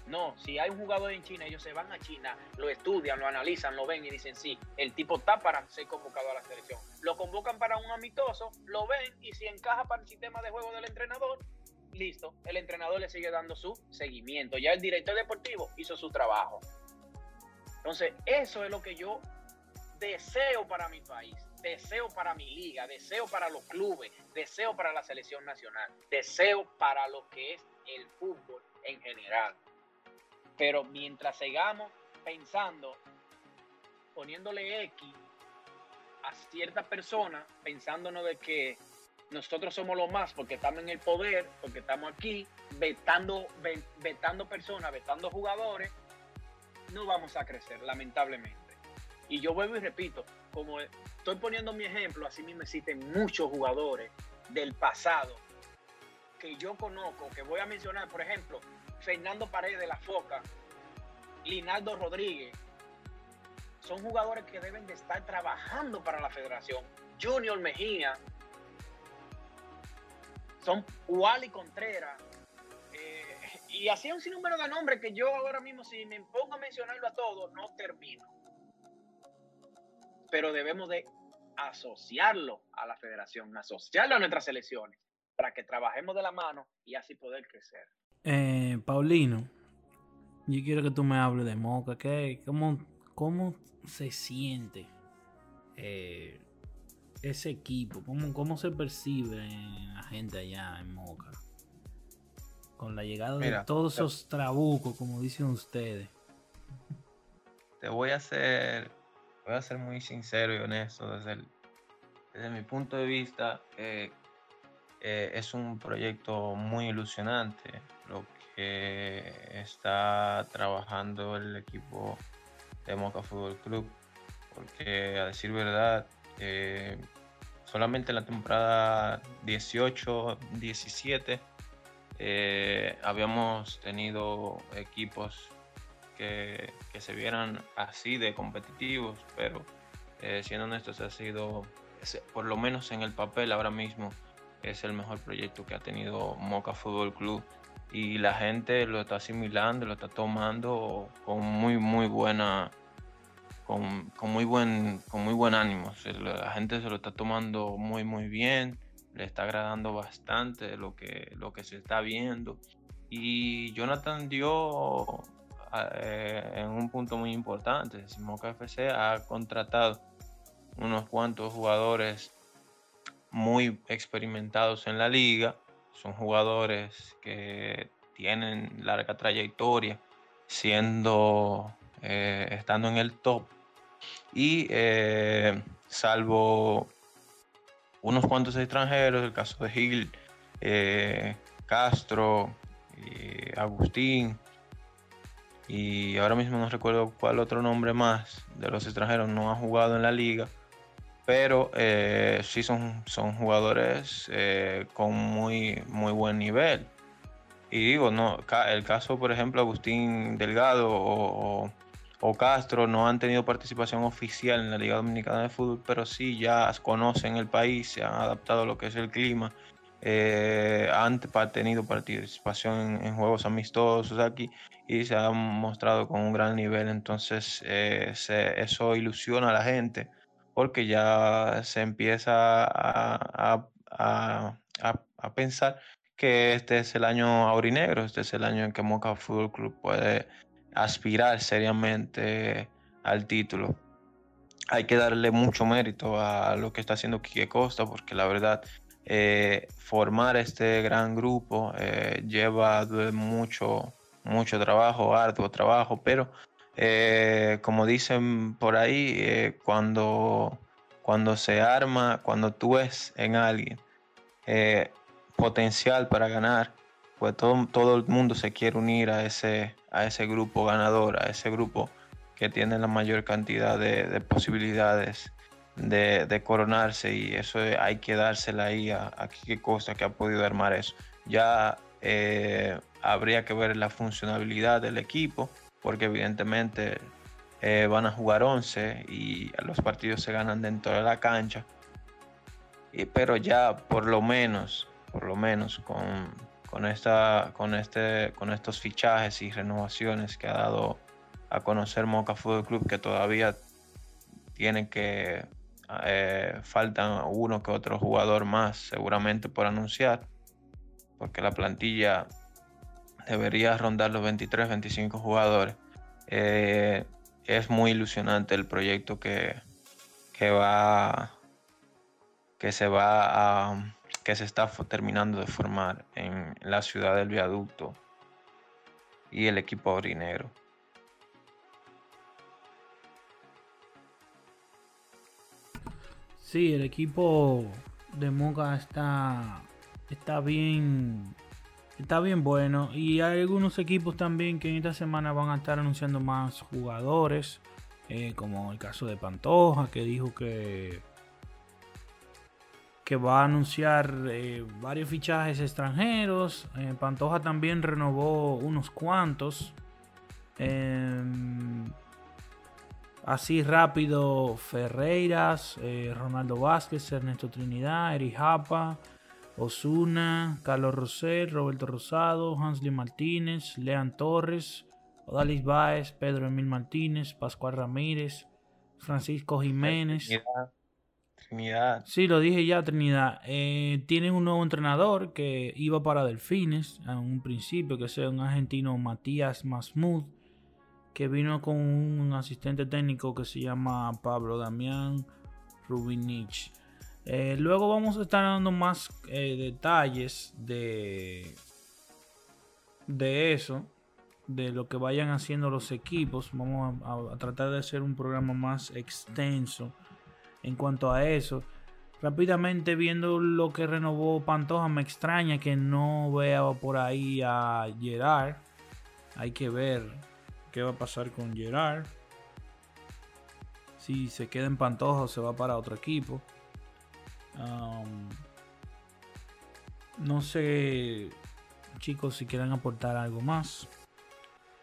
No, si hay un jugador en China, ellos se van a China, lo estudian, lo analizan, lo ven y dicen, sí, el tipo está para ser convocado a la selección. Lo convocan para un amistoso, lo ven y si encaja para el sistema de juego del entrenador, listo, el entrenador le sigue dando su seguimiento. Ya el director deportivo hizo su trabajo. Entonces, eso es lo que yo deseo para mi país, deseo para mi liga, deseo para los clubes, deseo para la selección nacional, deseo para lo que es el fútbol en general. Pero mientras sigamos pensando, poniéndole X a ciertas personas, pensándonos de que nosotros somos los más porque estamos en el poder, porque estamos aquí, vetando, vetando personas, vetando jugadores, no vamos a crecer, lamentablemente. Y yo vuelvo y repito, como estoy poniendo mi ejemplo, así mismo existen muchos jugadores del pasado que yo conozco, que voy a mencionar, por ejemplo, Fernando Paredes de la Foca, Linaldo Rodríguez, son jugadores que deben de estar trabajando para la federación. Junior Mejía, son Wally Contreras, eh, y así un sinnúmero de nombres que yo ahora mismo, si me pongo a mencionarlo a todos, no termino. Pero debemos de asociarlo a la federación, asociarlo a nuestras selecciones. para que trabajemos de la mano y así poder crecer.
Eh, Paulino, yo quiero que tú me hables de Moca. ¿qué? ¿Cómo, ¿Cómo se siente eh, ese equipo? ¿Cómo, ¿Cómo se percibe la gente allá en Moca? Con la llegada de todos
te-
esos trabucos, como dicen ustedes.
Te voy a ser, voy a ser muy sincero y honesto desde, mi punto de vista. eh, eh, es un proyecto muy ilusionante lo que está trabajando el equipo de Moca Fútbol Club, porque a decir verdad, eh, solamente en la temporada 18-17 eh, habíamos tenido equipos que, que se vieran así de competitivos, pero eh, siendo honestos ha sido, por lo menos en el papel ahora mismo, es el mejor proyecto que ha tenido Moca Fútbol Club y la gente lo está asimilando, lo está tomando con muy muy buena con, con muy buen con muy buen ánimo. La gente se lo está tomando muy muy bien, le está agradando bastante lo que lo que se está viendo y Jonathan dio eh, en un punto muy importante. Moca FC ha contratado unos cuantos jugadores muy experimentados en la liga. Son jugadores que tienen larga trayectoria siendo eh, estando en el top y eh, salvo unos cuantos extranjeros, el caso de Gil, Castro, Agustín, y ahora mismo no recuerdo cuál otro nombre más de los extranjeros no ha jugado en la liga, pero eh, sí son, son jugadores eh, con muy, muy buen nivel. Y digo, no, el caso, por ejemplo, Agustín Delgado o- o Castro no han tenido participación oficial en la Liga Dominicana de Fútbol, pero sí ya conocen el país, se han adaptado a lo que es el clima, eh, pa- tenido participación en, juegos amistosos aquí y se han mostrado con un gran nivel, entonces eh, eso ilusiona a la gente porque ya se empieza a- a pensar que este es el año aurinegro, este es el año en que Moca Fútbol Club puede aspirar seriamente al título. Hay que darle mucho mérito a lo que está haciendo Quique Costa, porque la verdad, eh, formar este gran grupo eh, lleva mucho, mucho trabajo, arduo trabajo, pero eh, como dicen por ahí, cuando, cuando se arma, cuando tú ves en alguien potencial para ganar, pues todo, todo el mundo se quiere unir a ese, a ese grupo ganador, a ese grupo que tiene la mayor cantidad de, de posibilidades de, coronarse y eso hay que dársela ahí a, Quique Costa que ha podido armar eso. Ya eh, habría que ver la funcionalidad del equipo porque evidentemente eh, van a jugar 11 y los partidos se ganan dentro de la cancha. Y- pero ya por lo menos, por lo menos con, con, esta, con, este, con estos fichajes y renovaciones que ha dado a conocer Moca Fútbol Club, que todavía tienen que, eh, faltan uno que otro jugador más seguramente por anunciar, porque la plantilla debería rondar los 23, 25 jugadores. Eh, es muy ilusionante el proyecto que, que va que se va a que se está terminando de formar en la ciudad del viaducto y el equipo aurinegro.
Sí, el equipo de Moca está, está bien. Está bien bueno. Y hay algunos equipos también que en esta semana van a estar anunciando más jugadores. eh, como el caso de Pantoja, que dijo que. que va a anunciar eh, varios fichajes extranjeros. Eh, Pantoja también renovó unos cuantos. Así rápido, Ferreiras, eh, Ronaldo Vázquez, Ernesto Trinidad, Eri Japa, Osuna, Carlos Rosell, Roberto Rosado, Hansly Martínez, Lean Torres, Odalis Baez, Pedro Emil Martínez, Pascual Ramírez, Francisco Jiménez,
Trinidad, Trinidad.
Sí, lo dije ya, Trinidad. Eh, tienen un nuevo entrenador que iba para Delfines en un principio, que es un argentino Matías Masmud, que vino con un asistente técnico que se llama Pablo Damián Rubinich. Eh, luego vamos a estar dando más eh, detalles de, de eso, de lo que vayan haciendo los equipos. Vamos a, a tratar de hacer un programa más extenso en cuanto a eso. Rápidamente viendo lo que renovó Pantoja, me extraña que no vea por ahí a Gerard. Hay que ver qué va a pasar con Gerard. Si se queda en Pantoja se va para otro equipo. No sé, chicos, si quieren aportar algo más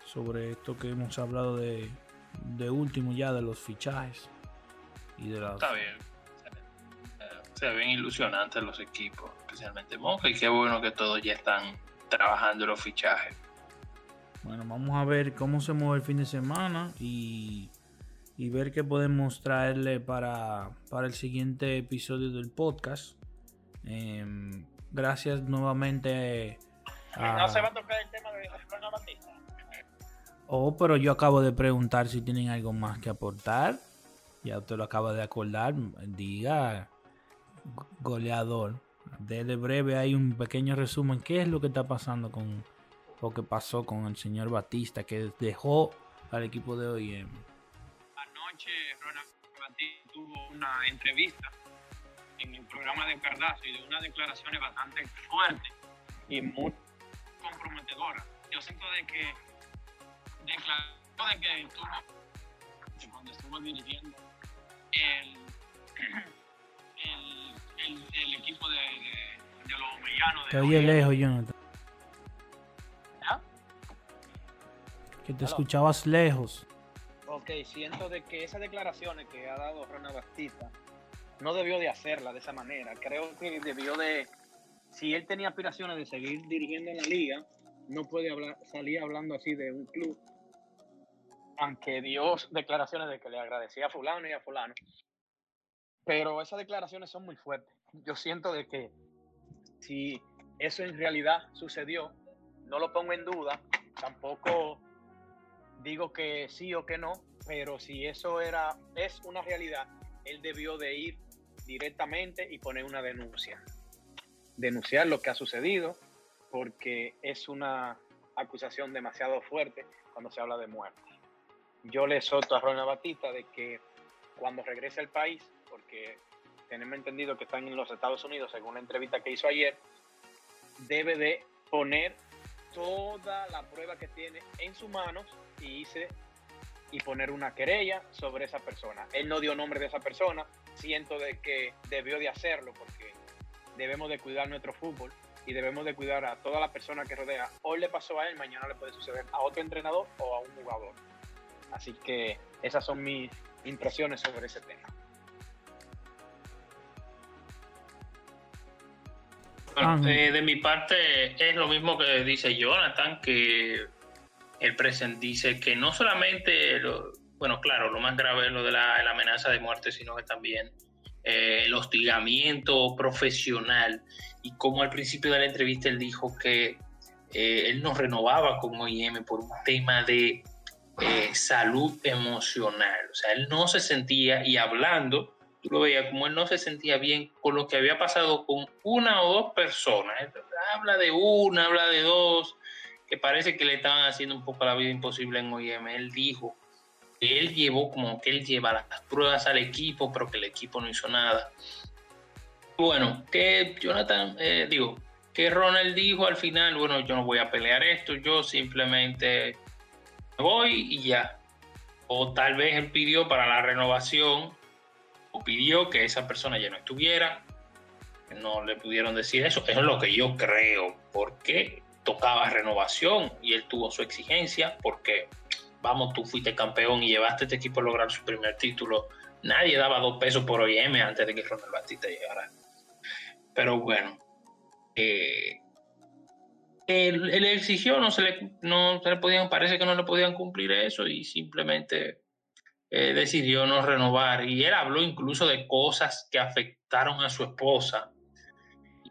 sobre esto que hemos hablado de, de último ya de los fichajes y de las...
Está bien. Se ven ilusionantes los equipos, especialmente Moca, y qué bueno que todos ya están trabajando los fichajes.
Bueno, vamos a ver cómo se mueve el fin de semana y, y ver qué podemos traerle para, para el siguiente episodio del podcast. Eh, gracias nuevamente. A...
No se va a tocar el tema de Ronald Batista.
Oh, pero yo acabo de preguntar si tienen algo más que aportar. Ya usted lo acaba de acordar. Diga, goleador. Dele breve, hay un pequeño resumen. ¿Qué es lo que está pasando con lo que pasó con el señor Batista que dejó al equipo de OIM?
Anoche Ronald Batista tuvo una entrevista en el programa de Cardazo y de unas declaraciones bastante fuertes y muy comprometedoras. Yo siento de que declaró de que tuvo, cuando estuvo dirigiendo el, el, el, el equipo de, de, de los villanos.
Te oye lejos, Jonathan. Que te escuchabas lejos.
Ok, siento de que esas declaraciones que ha dado Ronald Batista no debió de hacerla de esa manera. Creo que debió de, si él tenía aspiraciones de seguir dirigiendo en la liga, no puede hablar, salir hablando así de un club, aunque dio declaraciones de que le agradecía a fulano y a fulano. Pero esas declaraciones son muy fuertes. Yo siento de que si eso en realidad sucedió, no lo pongo en duda, tampoco digo que sí o que no, pero si eso era es una realidad, él debió de ir directamente y poner una denuncia. Denunciar lo que ha sucedido, porque es una acusación demasiado fuerte cuando se habla de muerte. Yo le soto a Ronald Batista de que cuando regrese al país, porque tenemos entendido que están en los Estados Unidos, según la entrevista que hizo ayer, debe de poner toda la prueba que tiene en sus manos y hice y poner una querella sobre esa persona. Él no dio nombre de esa persona, siento de que debió de hacerlo porque debemos de cuidar nuestro fútbol y debemos de cuidar a toda la persona que rodea. Hoy le pasó a él, mañana le puede suceder a otro entrenador o a un jugador. Así que esas son mis impresiones sobre ese tema.
Bueno,
Ah.
eh, de mi parte es lo mismo que dice Jonathan, que el present dice que no solamente, lo- bueno, claro, lo más grave es lo de la, amenaza de muerte, sino que también eh, el hostigamiento profesional y como al principio de la entrevista él dijo que eh, él no renovaba con OIM por un tema de eh, salud emocional, o sea, él no se sentía y hablando tú lo veías como él no se sentía bien con lo que había pasado con una o dos personas. Habla de una, habla de dos, que parece que le estaban haciendo un poco la vida imposible en OIM. Él dijo que él llevó como que él lleva las pruebas al equipo, pero que el equipo no hizo nada. Bueno, que Jonathan, eh, digo, que Ronald dijo al final, bueno, yo no voy a pelear esto, yo simplemente me voy y ya. O tal vez él pidió para la renovación o pidió que esa persona ya no estuviera. No le pudieron decir eso. Eso es lo que yo creo. Porque tocaba renovación y él tuvo su exigencia. Porque, vamos, tú fuiste campeón y llevaste este equipo a lograr su primer título. Nadie daba dos pesos por OIM antes de que Ronald Batista llegara. Pero bueno, eh, él, él exigió, no se, le, no se le podían, parece que no le podían cumplir eso y simplemente eh, decidió no renovar. Y él habló incluso de cosas que afectaron a su esposa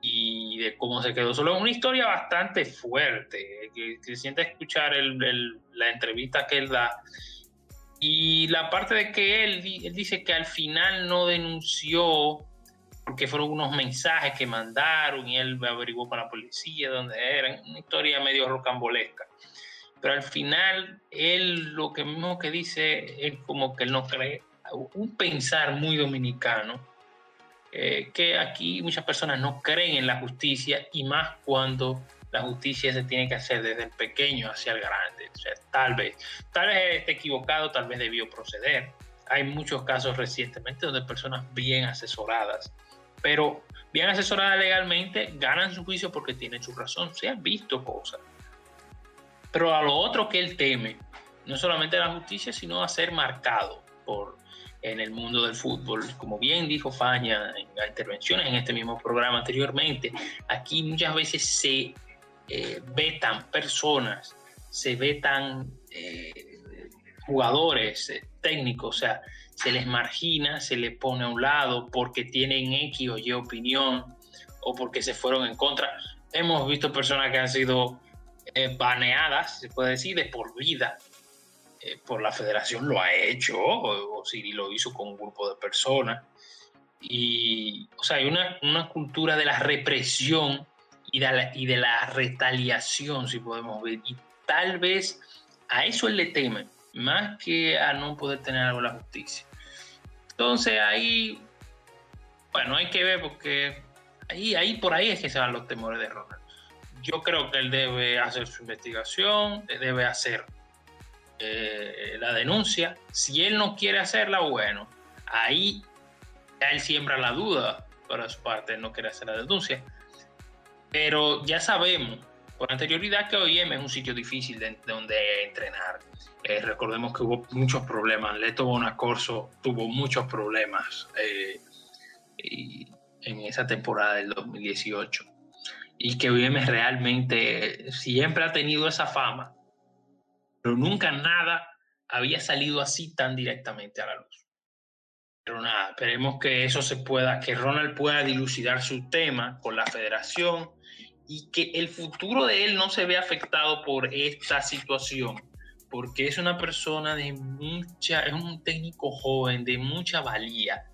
y de cómo se quedó solo. Una historia bastante fuerte, que, se siente escuchar la entrevista que él da. Y la parte de que él, él dice que al final no denunció porque fueron unos mensajes que mandaron y él averiguó con la policía dónde eran, una historia medio rocambolesca. Pero al final, él lo que mismo que dice es como que él no cree, un pensar muy dominicano, eh, que aquí muchas personas no creen en la justicia y más cuando la justicia se tiene que hacer desde el pequeño hacia el grande. Tal vez, tal vez esté equivocado, tal vez debió proceder. Hay muchos casos recientemente donde personas bien asesoradas pero bien asesorada legalmente, ganan su juicio porque tienen su razón, se han visto cosas. Pero a lo otro que él teme, no solamente la justicia, sino a ser marcado por en el mundo del fútbol. Como bien dijo Faña en las intervenciones en este mismo programa anteriormente, aquí muchas veces se eh, vetan personas, se vetan eh, jugadores, eh, técnicos, o sea, se les margina, se les pone a un lado porque tienen X o Y opinión o porque se fueron en contra. Hemos visto personas que han sido eh, baneadas, se puede decir, de por vida. Eh, por la federación lo ha hecho, o, si lo hizo con un grupo de personas. Y, o sea, hay una, una cultura de la represión y de la, y de la retaliación, si podemos ver. Y tal vez a eso él le teme, más que a no poder tener algo la justicia. Entonces ahí, bueno, hay que ver porque ahí, ahí por ahí es que se van los temores de Ronald. Yo creo que él debe hacer su investigación, debe hacer eh, la denuncia. Si él no quiere hacerla, bueno, ahí él siembra la duda para su parte, no quiere hacer la denuncia. Pero ya sabemos por anterioridad que OIM es un sitio difícil de donde entrenar eh, recordemos que hubo muchos problemas. Leto Bonacorso tuvo muchos problemas eh, en esa temporada del 2018. Y que OIM realmente siempre ha tenido esa fama, pero nunca nada había salido así tan directamente a la luz. Pero nada, esperemos que eso se pueda, que Ronald pueda dilucidar su tema con la federación y que el futuro de él no se vea afectado por esta situación porque es una persona de mucha, es un técnico joven, de mucha valía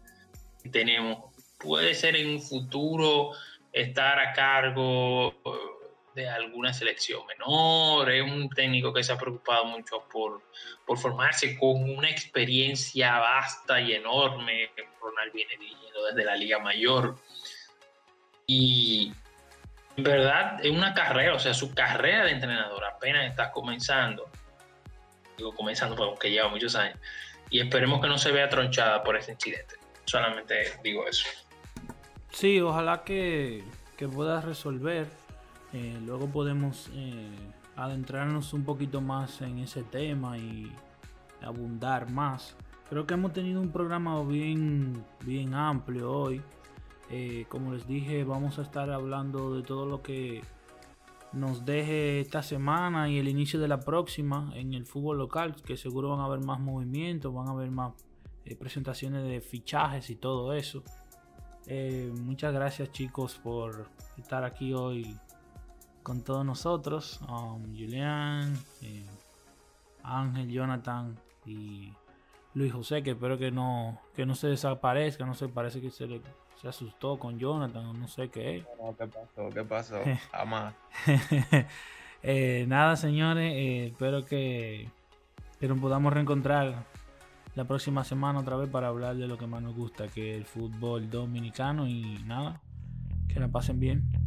que tenemos. Puede ser en un futuro estar a cargo de alguna selección menor, es un técnico que se ha preocupado mucho por, por formarse con una experiencia vasta y enorme. Ronald viene dirigiendo desde la Liga Mayor. Y en verdad es una carrera, o sea, su carrera de entrenador apenas está comenzando digo comenzando porque lleva muchos años, y esperemos que no se vea tronchada por ese incidente. Solamente digo eso.
Sí, ojalá que, que puedas resolver. Eh, luego podemos eh, adentrarnos un poquito más en ese tema y abundar más. Creo que hemos tenido un programa bien, bien amplio hoy. Eh, como les dije, vamos a estar hablando de todo lo que nos deje esta semana y el inicio de la próxima en el fútbol local, que seguro van a haber más movimientos, van a haber más presentaciones de fichajes y todo eso. Muchas gracias chicos por estar aquí hoy con todos nosotros. Um, Julián, eh, Ángel, Jonathan y Luis José, que espero que no, que no se desaparezca, no sé, parece que se le se asustó con Jonathan, no sé qué.
¿Qué pasó? ¿Qué pasó? Jamás.
eh, nada, señores, eh, espero que, que nos podamos reencontrar la próxima semana otra vez para hablar de lo que más nos gusta, que es el fútbol dominicano y nada, que la pasen bien.